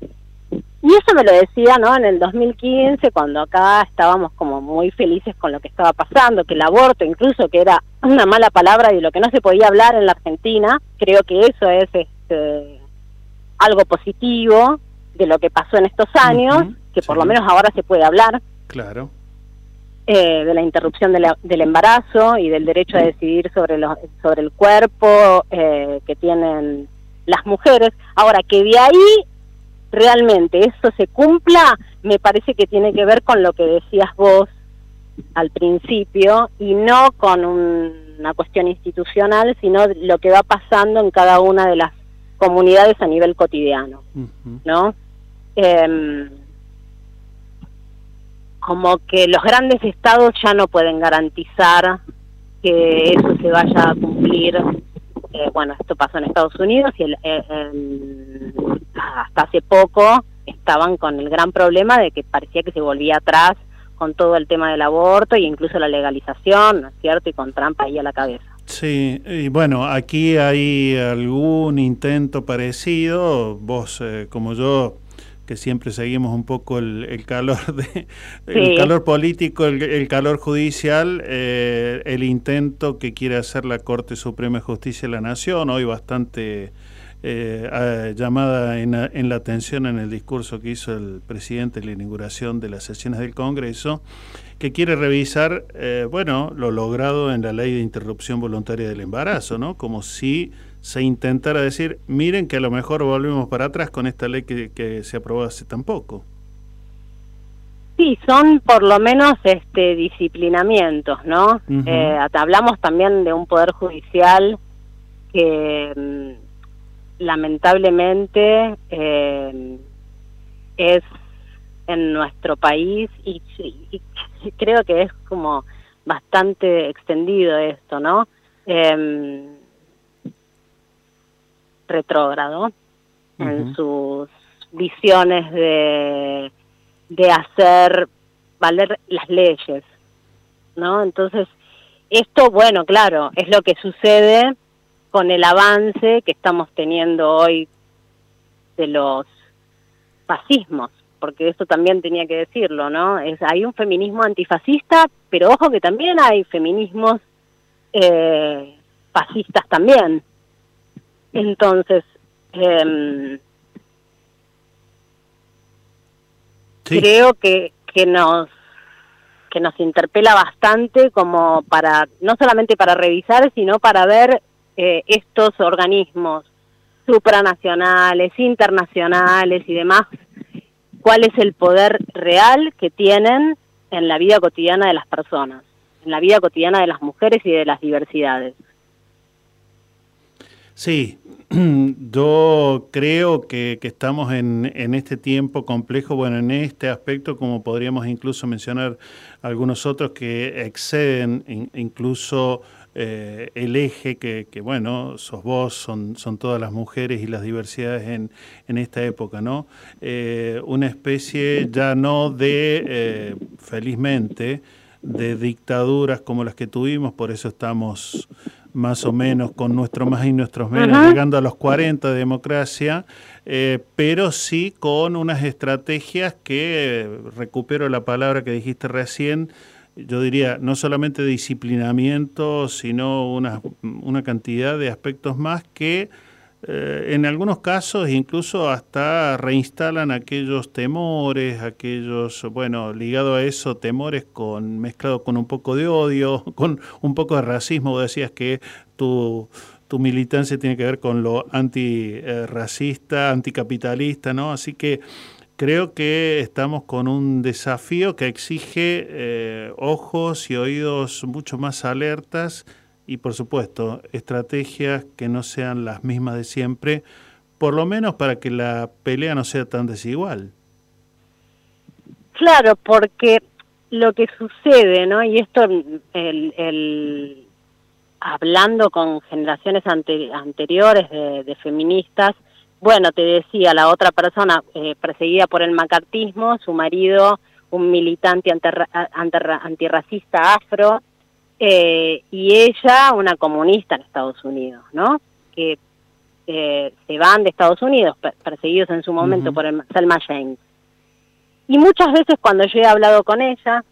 Y eso me lo decía, ¿no? En el 2015, cuando acá estábamos como muy felices con lo que estaba pasando, que el aborto, incluso que era una mala palabra y de lo que no se podía hablar en la Argentina, creo que eso es este, algo positivo de lo que pasó en estos años, que por lo menos ahora se puede hablar Claro. eh, de la interrupción de la- del embarazo y del derecho a decidir sobre, los, sobre el cuerpo eh, que tienen las mujeres. Ahora, que de ahí realmente eso se cumpla, me parece que tiene que ver con lo que decías vos al principio y no con un- una cuestión institucional, sino lo que va pasando en cada una de las comunidades a nivel cotidiano, ¿no? Em, como que los grandes estados ya no pueden garantizar que eso se vaya a cumplir. Eh, bueno, esto pasó en Estados Unidos y el- eh, em, hasta hace poco estaban con el gran problema de que parecía que se volvía atrás con todo el tema del aborto e incluso la legalización, ¿no es cierto? Y con Trump ahí a la cabeza. Sí, y bueno, aquí hay algún intento parecido, vos eh, como yo, que siempre seguimos un poco el, el calor de el Sí. calor político, el, el calor judicial, eh, el intento que quiere hacer la Corte Suprema de Justicia de la Nación, hoy bastante eh, llamada en, en la atención en el discurso que hizo el presidente en la inauguración de las sesiones del Congreso, que quiere revisar, eh, bueno, lo logrado en la ley de interrupción voluntaria del embarazo, ¿no? Como si se intentara decir, miren que a lo mejor volvemos para atrás con esta ley que, que se aprobó hace tan poco. Sí, son por lo menos este disciplinamientos, ¿no? Eh, hasta hablamos también de un poder judicial que mm, lamentablemente eh, es en nuestro país y, y- y creo que es como bastante extendido esto, ¿no? Em, retrógrado en sus visiones de, de hacer valer las leyes, ¿no? Entonces, esto, bueno, claro, es lo que sucede con el avance que estamos teniendo hoy de los fascismos, porque esto también tenía que decirlo, ¿no? Es, hay un feminismo antifascista, pero ojo que también hay feminismos eh, fascistas también. Entonces, em, creo que, que nos que nos interpela bastante como para no solamente para revisar sino para ver eh, estos organismos supranacionales internacionales y demás cuál es el poder real que tienen en la vida cotidiana de las personas en la vida cotidiana de las mujeres y de las diversidades Sí, <clears throat> yo creo que, que estamos en, en este tiempo complejo, bueno, en este aspecto, como podríamos incluso mencionar algunos otros que exceden in- incluso eh, el eje que, que, bueno, sos vos, son, son todas las mujeres y las diversidades en, en esta época, ¿no? Eh, una especie ya no de, eh, felizmente, de dictaduras como las que tuvimos, por eso estamos más o menos con nuestro más y nuestros menos, Ajá. llegando a los 40 de democracia, eh, pero sí con unas estrategias que, recupero la palabra que dijiste recién, yo diría, no solamente disciplinamiento, sino una, una cantidad de aspectos más que eh, en algunos casos incluso hasta reinstalan aquellos temores, aquellos, bueno, ligado a eso, temores con mezclado con un poco de odio, <laughs> con un poco de racismo. Vos decías que tu, tu militancia tiene que ver con lo antirracista, anticapitalista, ¿no? Así que creo que estamos con un desafío que exige eh, ojos y oídos mucho más alertas y por supuesto estrategias que no sean las mismas de siempre, por lo menos para que la pelea no sea tan desigual. Claro, porque lo que sucede, ¿no? Y esto, el, el- hablando con generaciones ante- anteriores de, feministas, bueno, te decía, la otra persona eh, perseguida por el macartismo, su marido, un militante antirracista afro, eh, y ella, una comunista en Estados Unidos, ¿no? Que eh, se van de Estados Unidos, per- perseguidos en su momento por el Selma James. Y muchas veces cuando yo he hablado con ella,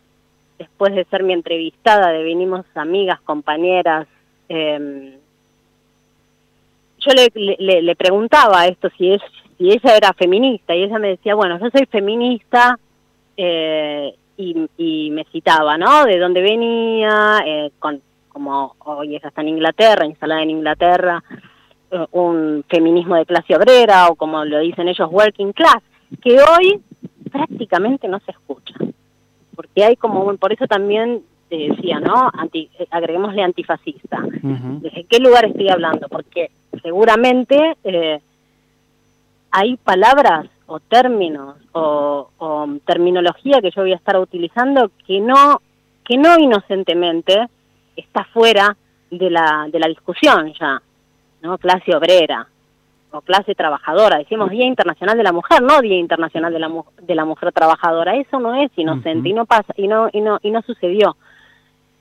después de ser mi entrevistada, devenimos amigas, compañeras, eh, yo le, le, le preguntaba esto, si, es, si ella era feminista, y ella me decía, bueno, yo soy feminista, eh, y, y me citaba, ¿no? De dónde venía, eh, con, como hoy ella está en Inglaterra, instalada en Inglaterra, eh, un feminismo de clase obrera, o como lo dicen ellos, working class, que hoy prácticamente no se escucha. Porque hay como, por eso también te decía, ¿no? Anti, eh, agreguémosle antifascista. ¿Desde qué lugar estoy hablando? Porque seguramente eh, hay palabras o términos o, o terminología que yo voy a estar utilizando que no que no inocentemente está fuera de la de la discusión ya, ¿no? Clase obrera. o clase trabajadora, decimos Día Internacional de la Mujer, no Día Internacional de la, Mu- de la Mujer Trabajadora, eso no es inocente y no pasa y no y no y no sucedió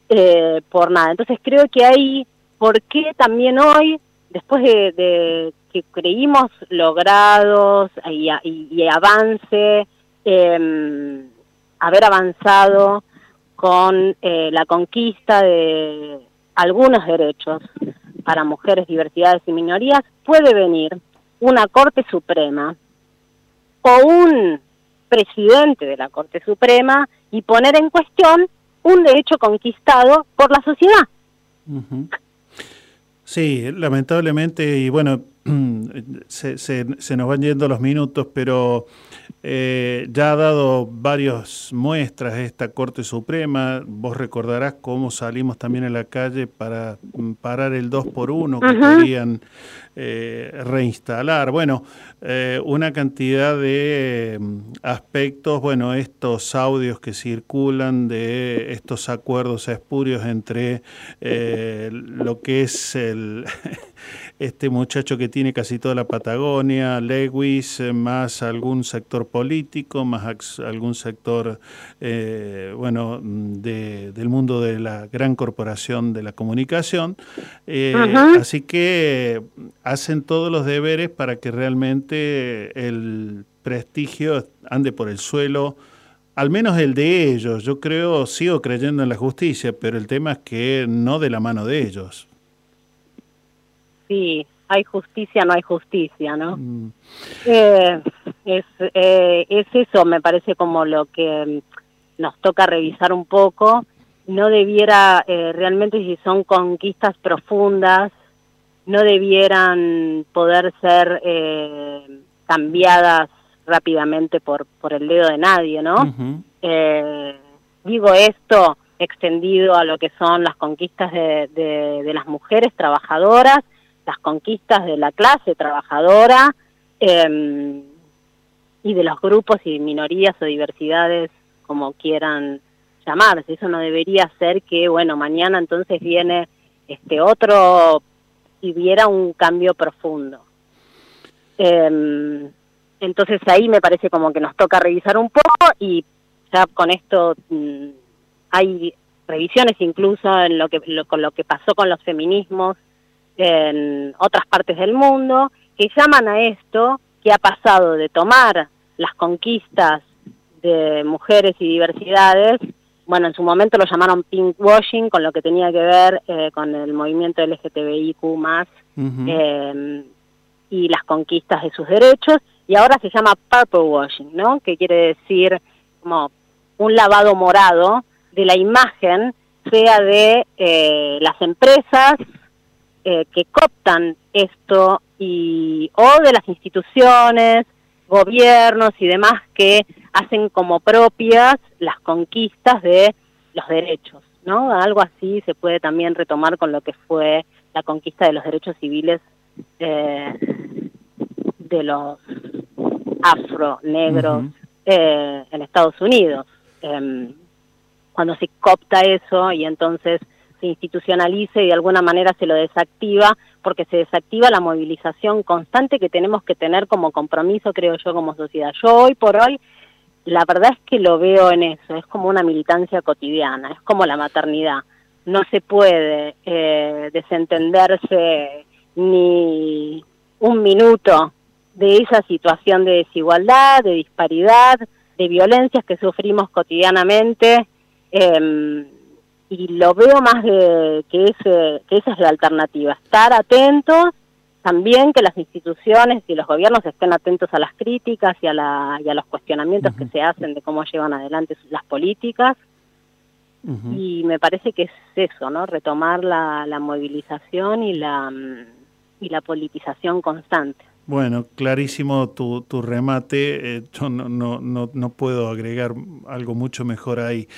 eh, por nada. Entonces creo que hay por qué también hoy, después de, de que creímos logrados y, avance, eh, haber avanzado con eh, la conquista de algunos derechos para mujeres, diversidades y minorías, puede venir una Corte Suprema o un presidente de la Corte Suprema y poner en cuestión un derecho conquistado por la sociedad. Sí, lamentablemente, y bueno, <clears throat> se, se- se nos van yendo los minutos, pero eh, ya ha dado varias muestras esta Corte Suprema. Vos recordarás cómo salimos también a la calle para mm, parar el 2 por 1 que Ajá. querían eh, reinstalar. Bueno, eh, una cantidad de mm, aspectos, bueno, estos audios que circulan de estos acuerdos espurios entre lo que es el <laughs> este muchacho que tiene casi toda la Patagonia, Lewis, eh, más algún sector político, más algún sector, eh, bueno, mm, de- del mundo de la gran corporación de la comunicación. Eh. Así que hacen todos los deberes para que realmente el prestigio ande por el suelo, al menos el de ellos. Yo creo, sigo creyendo en la justicia, pero el tema es que no de la mano de ellos. Sí, hay justicia, no hay justicia, ¿no? Eh, es, eh, es eso, me parece como lo que mm, nos toca revisar un poco. No debiera, eh, realmente si son conquistas profundas, no debieran poder ser eh, cambiadas rápidamente por, por el dedo de nadie, ¿no? Eh, digo esto extendido a lo que son las conquistas de, de- de las mujeres trabajadoras, las conquistas de la clase trabajadora eh, y de los grupos y minorías o diversidades, como quieran llamarse. Eso no debería ser que, bueno, mañana entonces viene este otro y viera un cambio profundo. Eh, entonces ahí me parece como que nos toca revisar un poco y ya con esto mm, hay revisiones incluso en lo que lo- con lo que pasó con los feminismos en otras partes del mundo que llaman a esto que ha pasado de tomar las conquistas de mujeres y diversidades bueno en su momento lo llamaron pinkwashing con lo que tenía que ver eh, con el movimiento LGTBIQ más eh, y las conquistas de sus derechos y ahora se llama purple washing, ¿no? Que quiere decir como un lavado morado de la imagen, sea de eh, las empresas eh, que cooptan esto y o de las instituciones, gobiernos y demás que hacen como propias las conquistas de los derechos, ¿no? Algo así se puede también retomar con lo que fue la conquista de los derechos civiles eh, de los afro, negros eh, en Estados Unidos. Em, cuando se copta eso y entonces se institucionaliza y de alguna manera se lo desactiva, porque se desactiva la movilización constante que tenemos que tener como compromiso, creo yo, como sociedad. Yo hoy por hoy, la verdad es que lo veo en eso, es como una militancia cotidiana, es como la maternidad. No se puede eh, desentenderse ni un minuto de esa situación de desigualdad, de disparidad, de violencias que sufrimos cotidianamente. eh, y lo veo más de que, ese, que esa es la alternativa, estar atentos, también que las instituciones y los gobiernos estén atentos a las críticas y a, la, y a los cuestionamientos que se hacen de cómo llevan adelante las políticas. Y me parece que es eso, ¿no? Retomar la, la movilización y la, y la politización constante. Bueno, clarísimo tu, tu remate. eh, yo no, no, no, no puedo agregar algo mucho mejor ahí.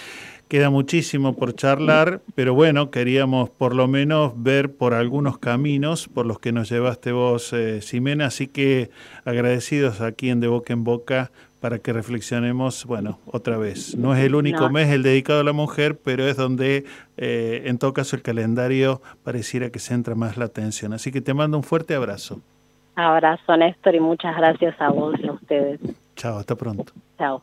Queda muchísimo por charlar, pero bueno, queríamos por lo menos ver por algunos caminos por los que nos llevaste vos, eh, Ximena. Así que agradecidos aquí en De Boca en Boca para que reflexionemos, bueno, otra vez. No es el único No. mes el dedicado a la mujer, pero es donde, eh, en todo caso, el calendario pareciera que centra más la atención. Así que te mando un fuerte abrazo. Abrazo, Néstor, y muchas gracias a vos y a ustedes. Chao, hasta pronto. Chao.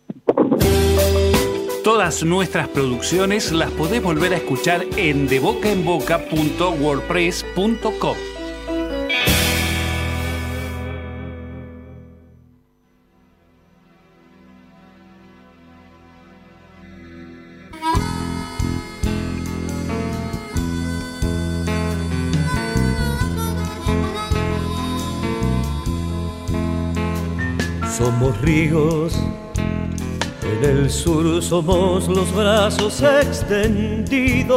Todas nuestras producciones las podés volver a escuchar en debocaenboca.wordpress.com. Somos ríos, en el sur somos los brazos extendidos,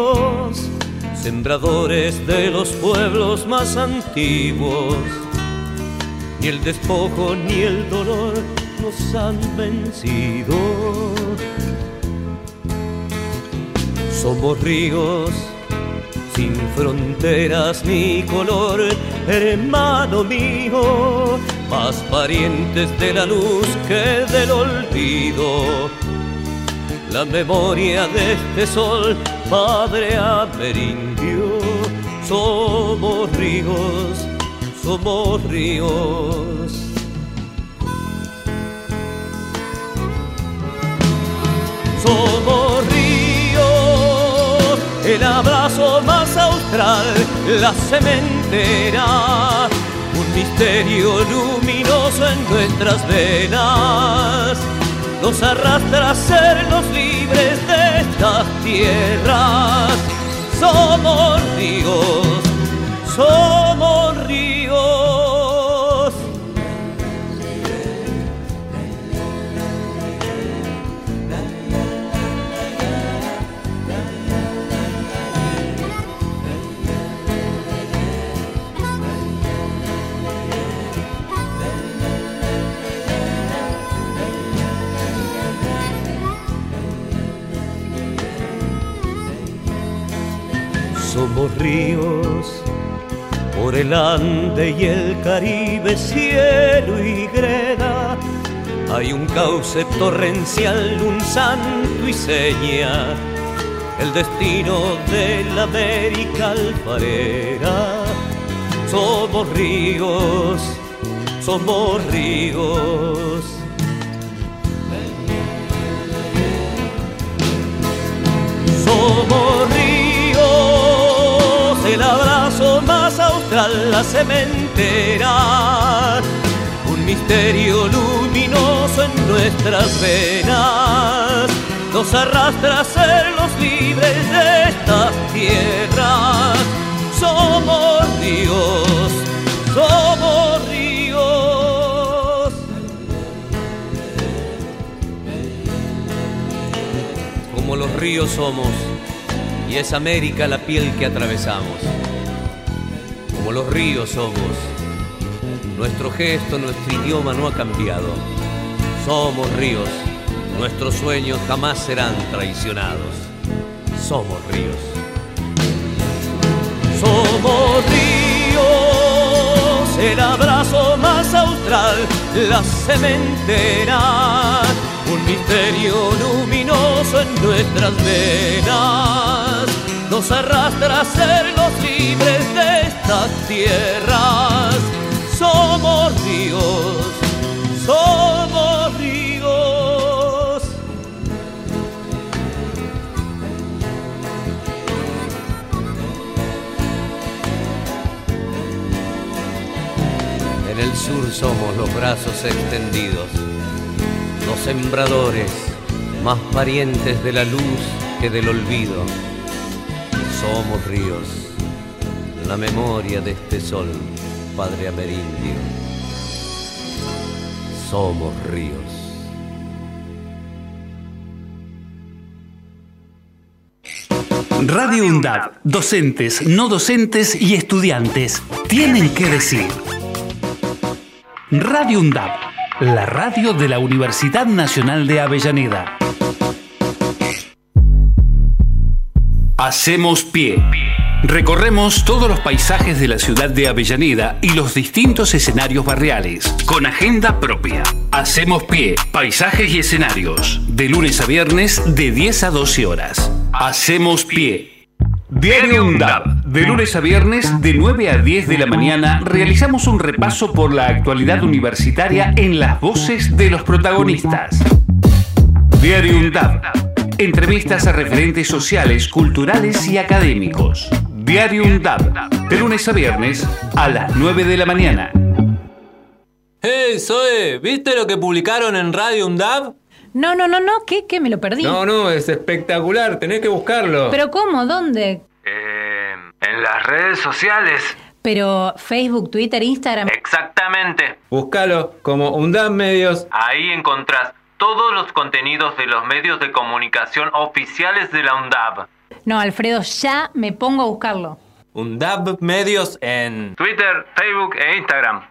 sembradores de los pueblos más antiguos. Ni el despojo ni el dolor nos han vencido. Somos ríos sin fronteras ni color, hermano mío, más parientes de la luz que del olvido. La memoria de este sol, padre amerindio, somos ríos, somos ríos. Somos ríos, el abrazo más austral, la cementera, misterio luminoso en nuestras venas. Nos arrastra a ser los libres de estas tierras. Somos ríos, somos ríos. Somos ríos por el Ande y el Caribe, cielo y greda. Hay un cauce torrencial, un santo y seña, el destino de la América alfarera. Somos ríos, somos ríos. Somos ríos, el abrazo más austral, la cementera, un misterio luminoso en nuestras venas, nos arrastra a ser los libres de estas tierras. Somos ríos, somos ríos. Como los ríos somos, y es América la piel que atravesamos. Como los ríos somos, nuestro gesto, nuestro idioma no ha cambiado. Somos ríos, nuestros sueños jamás serán traicionados. Somos ríos. Somos ríos, el abrazo más austral, la cementera, un misterio luminoso en nuestras venas, nos arrastra a ser los libres de estas tierras. Somos ríos, somos ríos. En el sur somos los brazos extendidos, sembradores, más parientes de la luz que del olvido. Somos ríos, la memoria de este sol, Padre Amerindio. Somos ríos. Radio UNDAD, docentes, no docentes y estudiantes tienen que decir. Radio UNDAD, la radio de la Universidad Nacional de Avellaneda. Hacemos pie. Recorremos todos los paisajes de la ciudad de Avellaneda y los distintos escenarios barriales, con agenda propia. Hacemos pie, paisajes y escenarios, de lunes a viernes de 10 a 12 horas. Hacemos pie. Diario De lunes a viernes, de 9 a 10 de la mañana, realizamos un repaso por la actualidad universitaria en las voces de los protagonistas. Diario UNDAB. Entrevistas a referentes sociales, culturales y académicos. Diario UNDAB. De lunes a viernes, a las 9 de la mañana. Hey, Zoe, ¿viste lo que publicaron en Radio UNDAB? No, no, no, no, ¿qué? ¿Qué? Me lo perdí. No, no, es espectacular, tenés que buscarlo. ¿Pero cómo? ¿Dónde? Eh, en las redes sociales. Pero Facebook, Twitter, Instagram. Exactamente. Búscalo como UNDAB Medios. Ahí encontrás todos los contenidos de los medios de comunicación oficiales de la UNDAB. No, Alfredo, ya me pongo a buscarlo. UNDAB Medios en Twitter, Facebook e Instagram.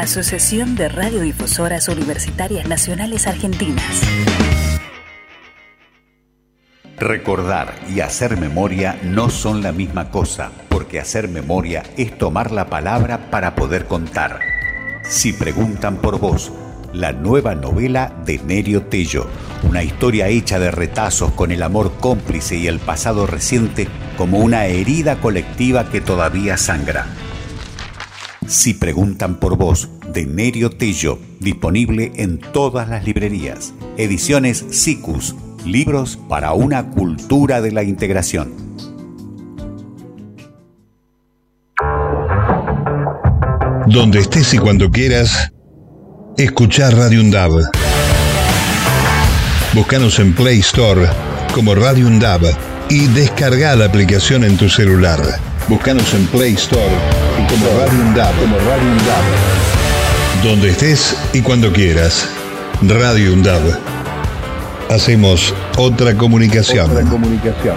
Asociación de Radiodifusoras Universitarias Nacionales Argentinas. Recordar y hacer memoria no son la misma cosa, porque hacer memoria es tomar la palabra para poder contar. Si preguntan por vos, la nueva novela de Nerio Tello, una historia hecha de retazos con el amor cómplice y el pasado reciente como una herida colectiva que todavía sangra. Si preguntan por vos, de Nerio Tello, disponible en todas las librerías. Ediciones SICUS, libros para una cultura de la integración. Donde estés y cuando quieras, escuchar Radio Undab. Búscanos en Play Store como Radio Undab y descarga la aplicación en tu celular. Búscanos en Play Store y como Radio Undab, como Radio Undab. Donde estés y cuando quieras. Radio Undab. Hacemos otra comunicación. Otra comunicación.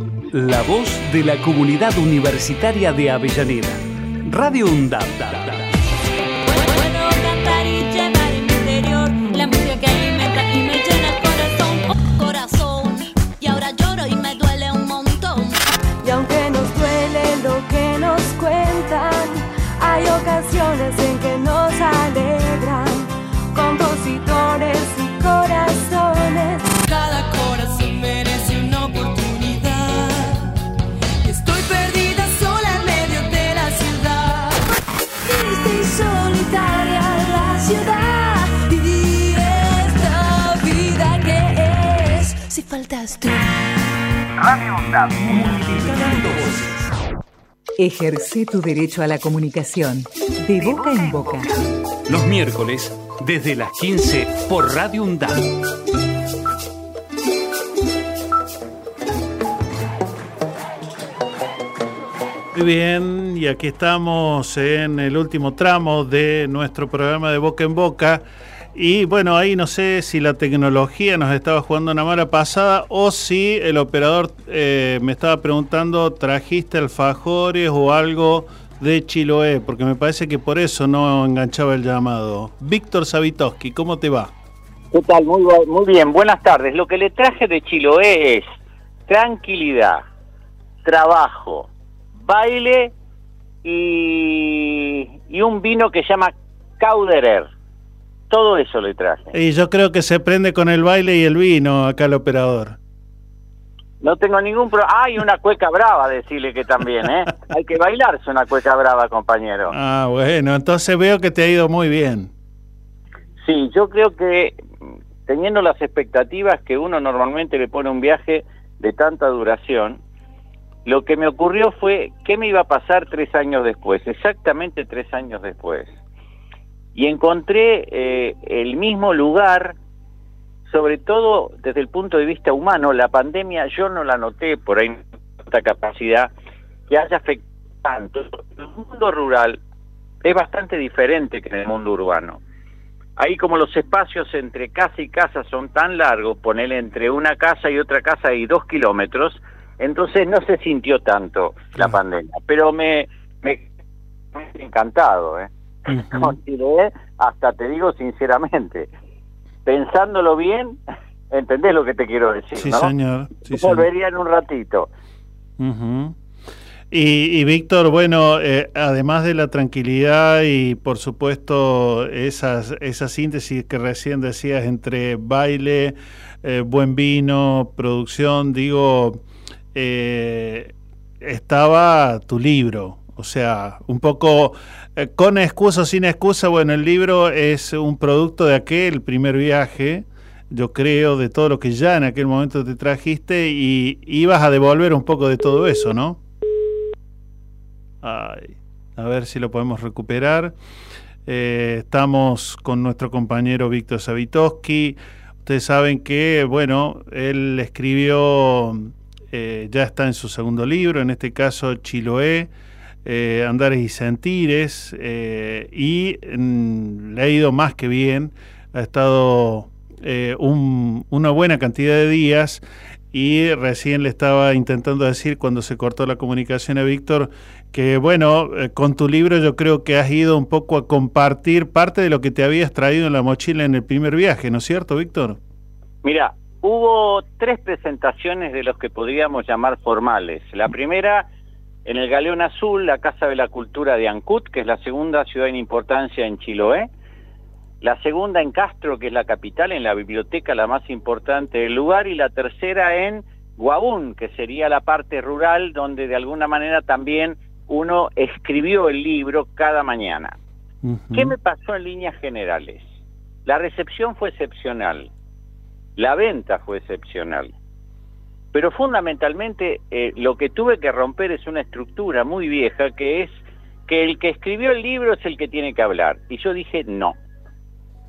la voz de la comunidad universitaria de Avellaneda. Radio UNDAB. Radio multiplicando voces. Ejerce tu derecho a la comunicación, de boca en boca. Los miércoles, desde las 15, por Radio UNDAB. Muy bien, y aquí estamos en el último tramo de nuestro programa de Boca en Boca. Y bueno, ahí no sé si la tecnología nos estaba jugando una mala pasada o si el operador eh, me estaba preguntando, ¿trajiste alfajores o algo de Chiloé? Porque me parece que por eso no enganchaba el llamado. Víctor Savitoski, ¿cómo te va? ¿Qué tal? Muy, bien, buenas tardes. Lo que le traje de Chiloé es tranquilidad, trabajo, baile y, y un vino que se llama Cauderer. Todo eso le traje. Y yo creo que se prende con el baile y el vino acá el operador. No tengo ningún problema. Hay una cueca brava, decirle que también, ¿eh? <laughs> Hay que bailarse una cueca brava, compañero. Ah, bueno, entonces veo que te ha ido muy bien. Sí, yo creo que teniendo las expectativas que uno normalmente le pone a un viaje de tanta duración, lo que me ocurrió fue qué me iba a pasar tres años después, exactamente tres años después. Y encontré eh, el mismo lugar, sobre todo desde el punto de vista humano. La pandemia yo no la noté por ahí esta capacidad que haya afectado tanto. El mundo rural es bastante diferente que en el mundo urbano. Ahí como los espacios entre casa y casa son tan largos, ponerle entre una casa y otra casa hay dos kilómetros, entonces no se sintió tanto la pandemia. Pero me, me, me he encantado, ¿eh? Consideré, <laughs> hasta te digo sinceramente, pensándolo bien, entendés lo que te quiero decir, Sí, ¿no? señor. Sí, señor. Volvería en un ratito. Y, y Víctor, bueno, eh, además de la tranquilidad y por supuesto esas, esa síntesis que recién decías entre baile, eh, buen vino, producción, digo, eh, estaba tu libro. O sea, un poco eh, con excusa o sin excusa, bueno, el libro es un producto de aquel primer viaje, yo creo, de todo lo que ya en aquel momento te trajiste y ibas a devolver un poco de todo eso, ¿no? Ay, a ver si lo podemos recuperar. Eh, estamos con nuestro compañero Víctor Savitoski. Ustedes saben que, bueno, él escribió, eh, ya está en su segundo libro, en este caso Chiloé, eh, Andares y Sentires, eh, y mm, le ha ido más que bien, ha estado eh, un- una buena cantidad de días y recién le estaba intentando decir cuando se cortó la comunicación a Víctor que bueno, eh, con tu libro yo creo que has ido un poco a compartir parte de lo que te habías traído en la mochila en el primer viaje, ¿no es cierto, Víctor? Mira, hubo tres presentaciones de los que podríamos llamar formales. La primera en el Galeón Azul, la Casa de la Cultura de Ancud, que es la segunda ciudad en importancia en Chiloé. La segunda en Castro, que es la capital, en la biblioteca la más importante del lugar. Y la tercera en Guabún, que sería la parte rural donde de alguna manera también uno escribió el libro cada mañana. ¿Qué me pasó en líneas generales? La recepción fue excepcional, la venta fue excepcional, pero fundamentalmente eh, lo que tuve que romper es una estructura muy vieja que es que el que escribió el libro es el que tiene que hablar. Y yo dije, no.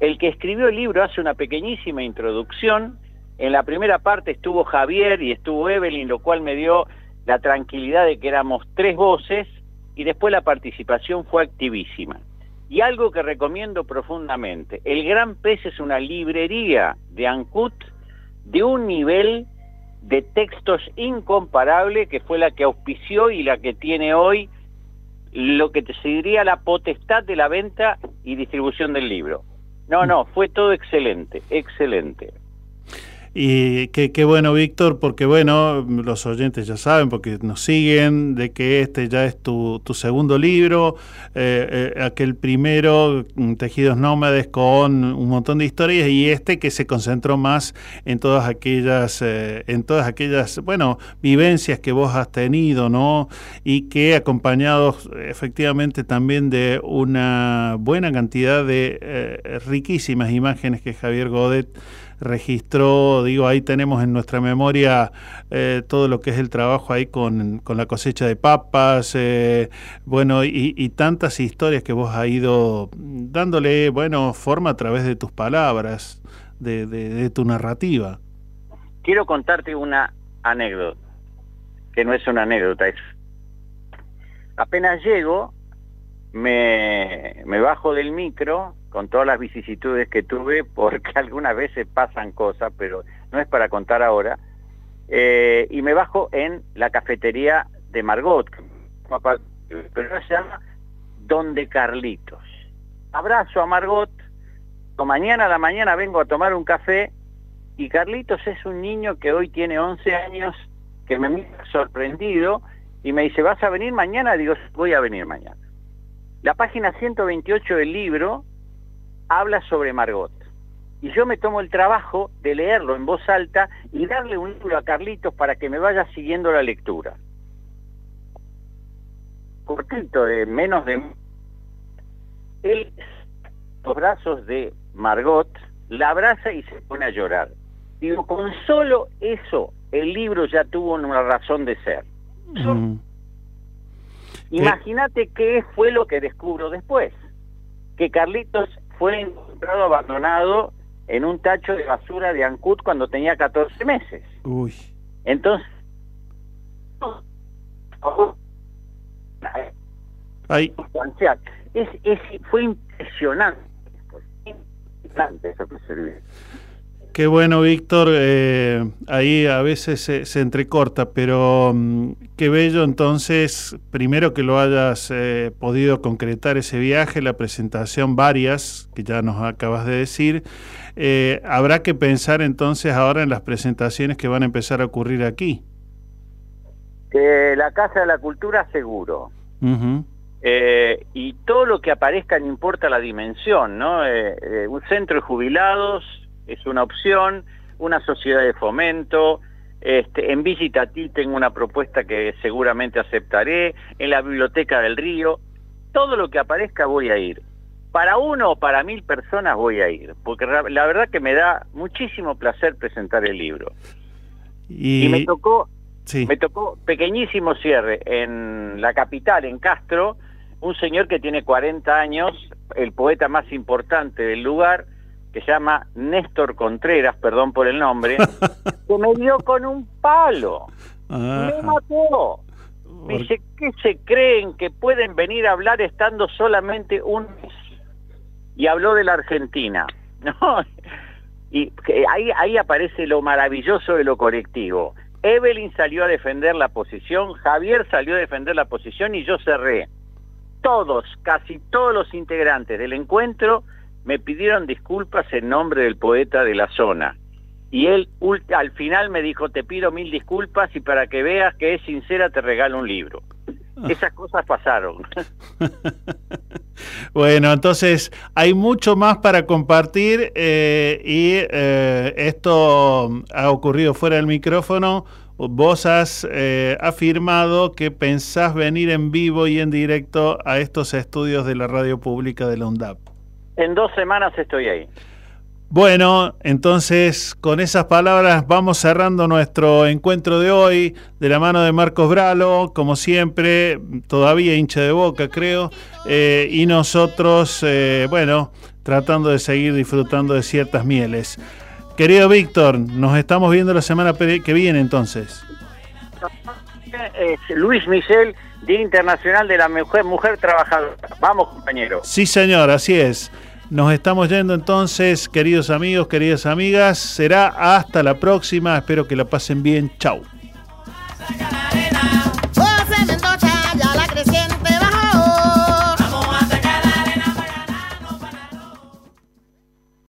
El que escribió el libro hace una pequeñísima introducción. En la primera parte estuvo Javier y estuvo Evelyn, lo cual me dio la tranquilidad de que éramos tres voces y después la participación fue activísima. Y algo que recomiendo profundamente, El Gran Pez es una librería de Ancud de un nivel de textos incomparable que fue la que auspició y la que tiene hoy lo que te diría la potestad de la venta y distribución del libro. No, no, fue todo excelente, excelente. Y qué, bueno, Víctor, porque bueno, los oyentes ya saben, porque nos siguen, de que este ya es tu, tu segundo libro, eh, eh, aquel primero, mm, Tejidos Nómades, con un montón de historias, y este que se concentró más en todas aquellas, eh, en todas aquellas, bueno, vivencias que vos has tenido, ¿no? Y que acompañados efectivamente también de una buena cantidad de eh, riquísimas imágenes que Javier Godet registró, digo, ahí tenemos en nuestra memoria eh, todo lo que es el trabajo ahí con, con la cosecha de papas, eh, bueno, y, y, tantas historias que vos has ido dándole, bueno, forma a través de tus palabras, de, de, de tu narrativa. Quiero contarte una anécdota, que no es una anécdota, es... Apenas llego, me, me bajo del micro con todas las vicisitudes que tuve, <laughs> porque algunas veces pasan cosas, pero no es para contar ahora, eh, y me bajo en la cafetería de Margot, pero se llama Donde Carlitos. Abrazo a Margot, mañana a la mañana vengo a tomar un café, y Carlitos es un niño que hoy tiene 11 años, que me mira sorprendido, y me dice, ¿vas a venir mañana? Digo, voy a venir mañana. La página 128 del libro habla sobre Margot. Y yo me tomo el trabajo de leerlo en voz alta y darle un libro a Carlitos para que me vaya siguiendo la lectura. Cortito, de menos de... Él, los brazos de Margot, la abraza y se pone a llorar. Digo, con solo eso, el libro ya tuvo una razón de ser. Mm. Imagínate qué fue lo que descubro después. Que Carlitos fue encontrado abandonado en un tacho de basura de Ancut cuando tenía 14 meses. Uy. Entonces, Ahí. es, es, fue impresionante. Impresionante eso que se vive. Qué bueno, Víctor. eh, ahí a veces se, se entrecorta, pero mm, qué bello entonces, primero que lo hayas eh, podido concretar ese viaje, la presentación varias, que ya nos acabas de decir. Eh, habrá que pensar entonces ahora en las presentaciones que van a empezar a ocurrir aquí. Que la Casa de la Cultura seguro. Eh, y todo lo que aparezca no importa la dimensión, ¿no? Eh, eh, un centro de jubilados es una opción, una sociedad de fomento, este, en Visita a ti tengo una propuesta que seguramente aceptaré, en la Biblioteca del Río, todo lo que aparezca voy a ir. Para uno o para mil personas voy a ir, porque la verdad que me da muchísimo placer presentar el libro. Y, Y me tocó, Sí. me tocó pequeñísimo cierre en la capital, en Castro, un señor que tiene 40 años, el poeta más importante del lugar, que se llama Néstor Contreras, perdón por el nombre, <laughs> que me dio con un palo. Me mató. Me dice, ¿qué se creen que pueden venir a hablar estando solamente un mes? Y habló de la Argentina. <laughs> ¿no? Y ahí, ahí aparece lo maravilloso de lo colectivo. Evelyn salió a defender la posición, Javier salió a defender la posición y yo cerré. Todos, casi todos los integrantes del encuentro me pidieron disculpas en nombre del poeta de la zona. Y él al final me dijo, te pido mil disculpas y para que veas que es sincera te regalo un libro. Esas cosas pasaron. <laughs> Bueno, entonces hay mucho más para compartir eh, y eh, esto ha ocurrido fuera del micrófono. Vos has eh, afirmado que pensás venir en vivo y en directo a estos estudios de la radio pública de la UNDAP. En dos semanas estoy ahí. Bueno, entonces con esas palabras vamos cerrando nuestro encuentro de hoy de la mano de Marcos Bralo, como siempre, todavía hincha de boca creo, eh, y nosotros, eh, bueno, tratando de seguir disfrutando de ciertas mieles. Querido Víctor, nos estamos viendo la semana que viene entonces. Es Luis Michel, Día Internacional de la Mujer, Mujer Trabajadora. Vamos, compañero. Sí, señor, así es. Nos estamos yendo entonces, queridos amigos, queridas amigas. Será hasta la próxima. Espero que la pasen bien. Chau.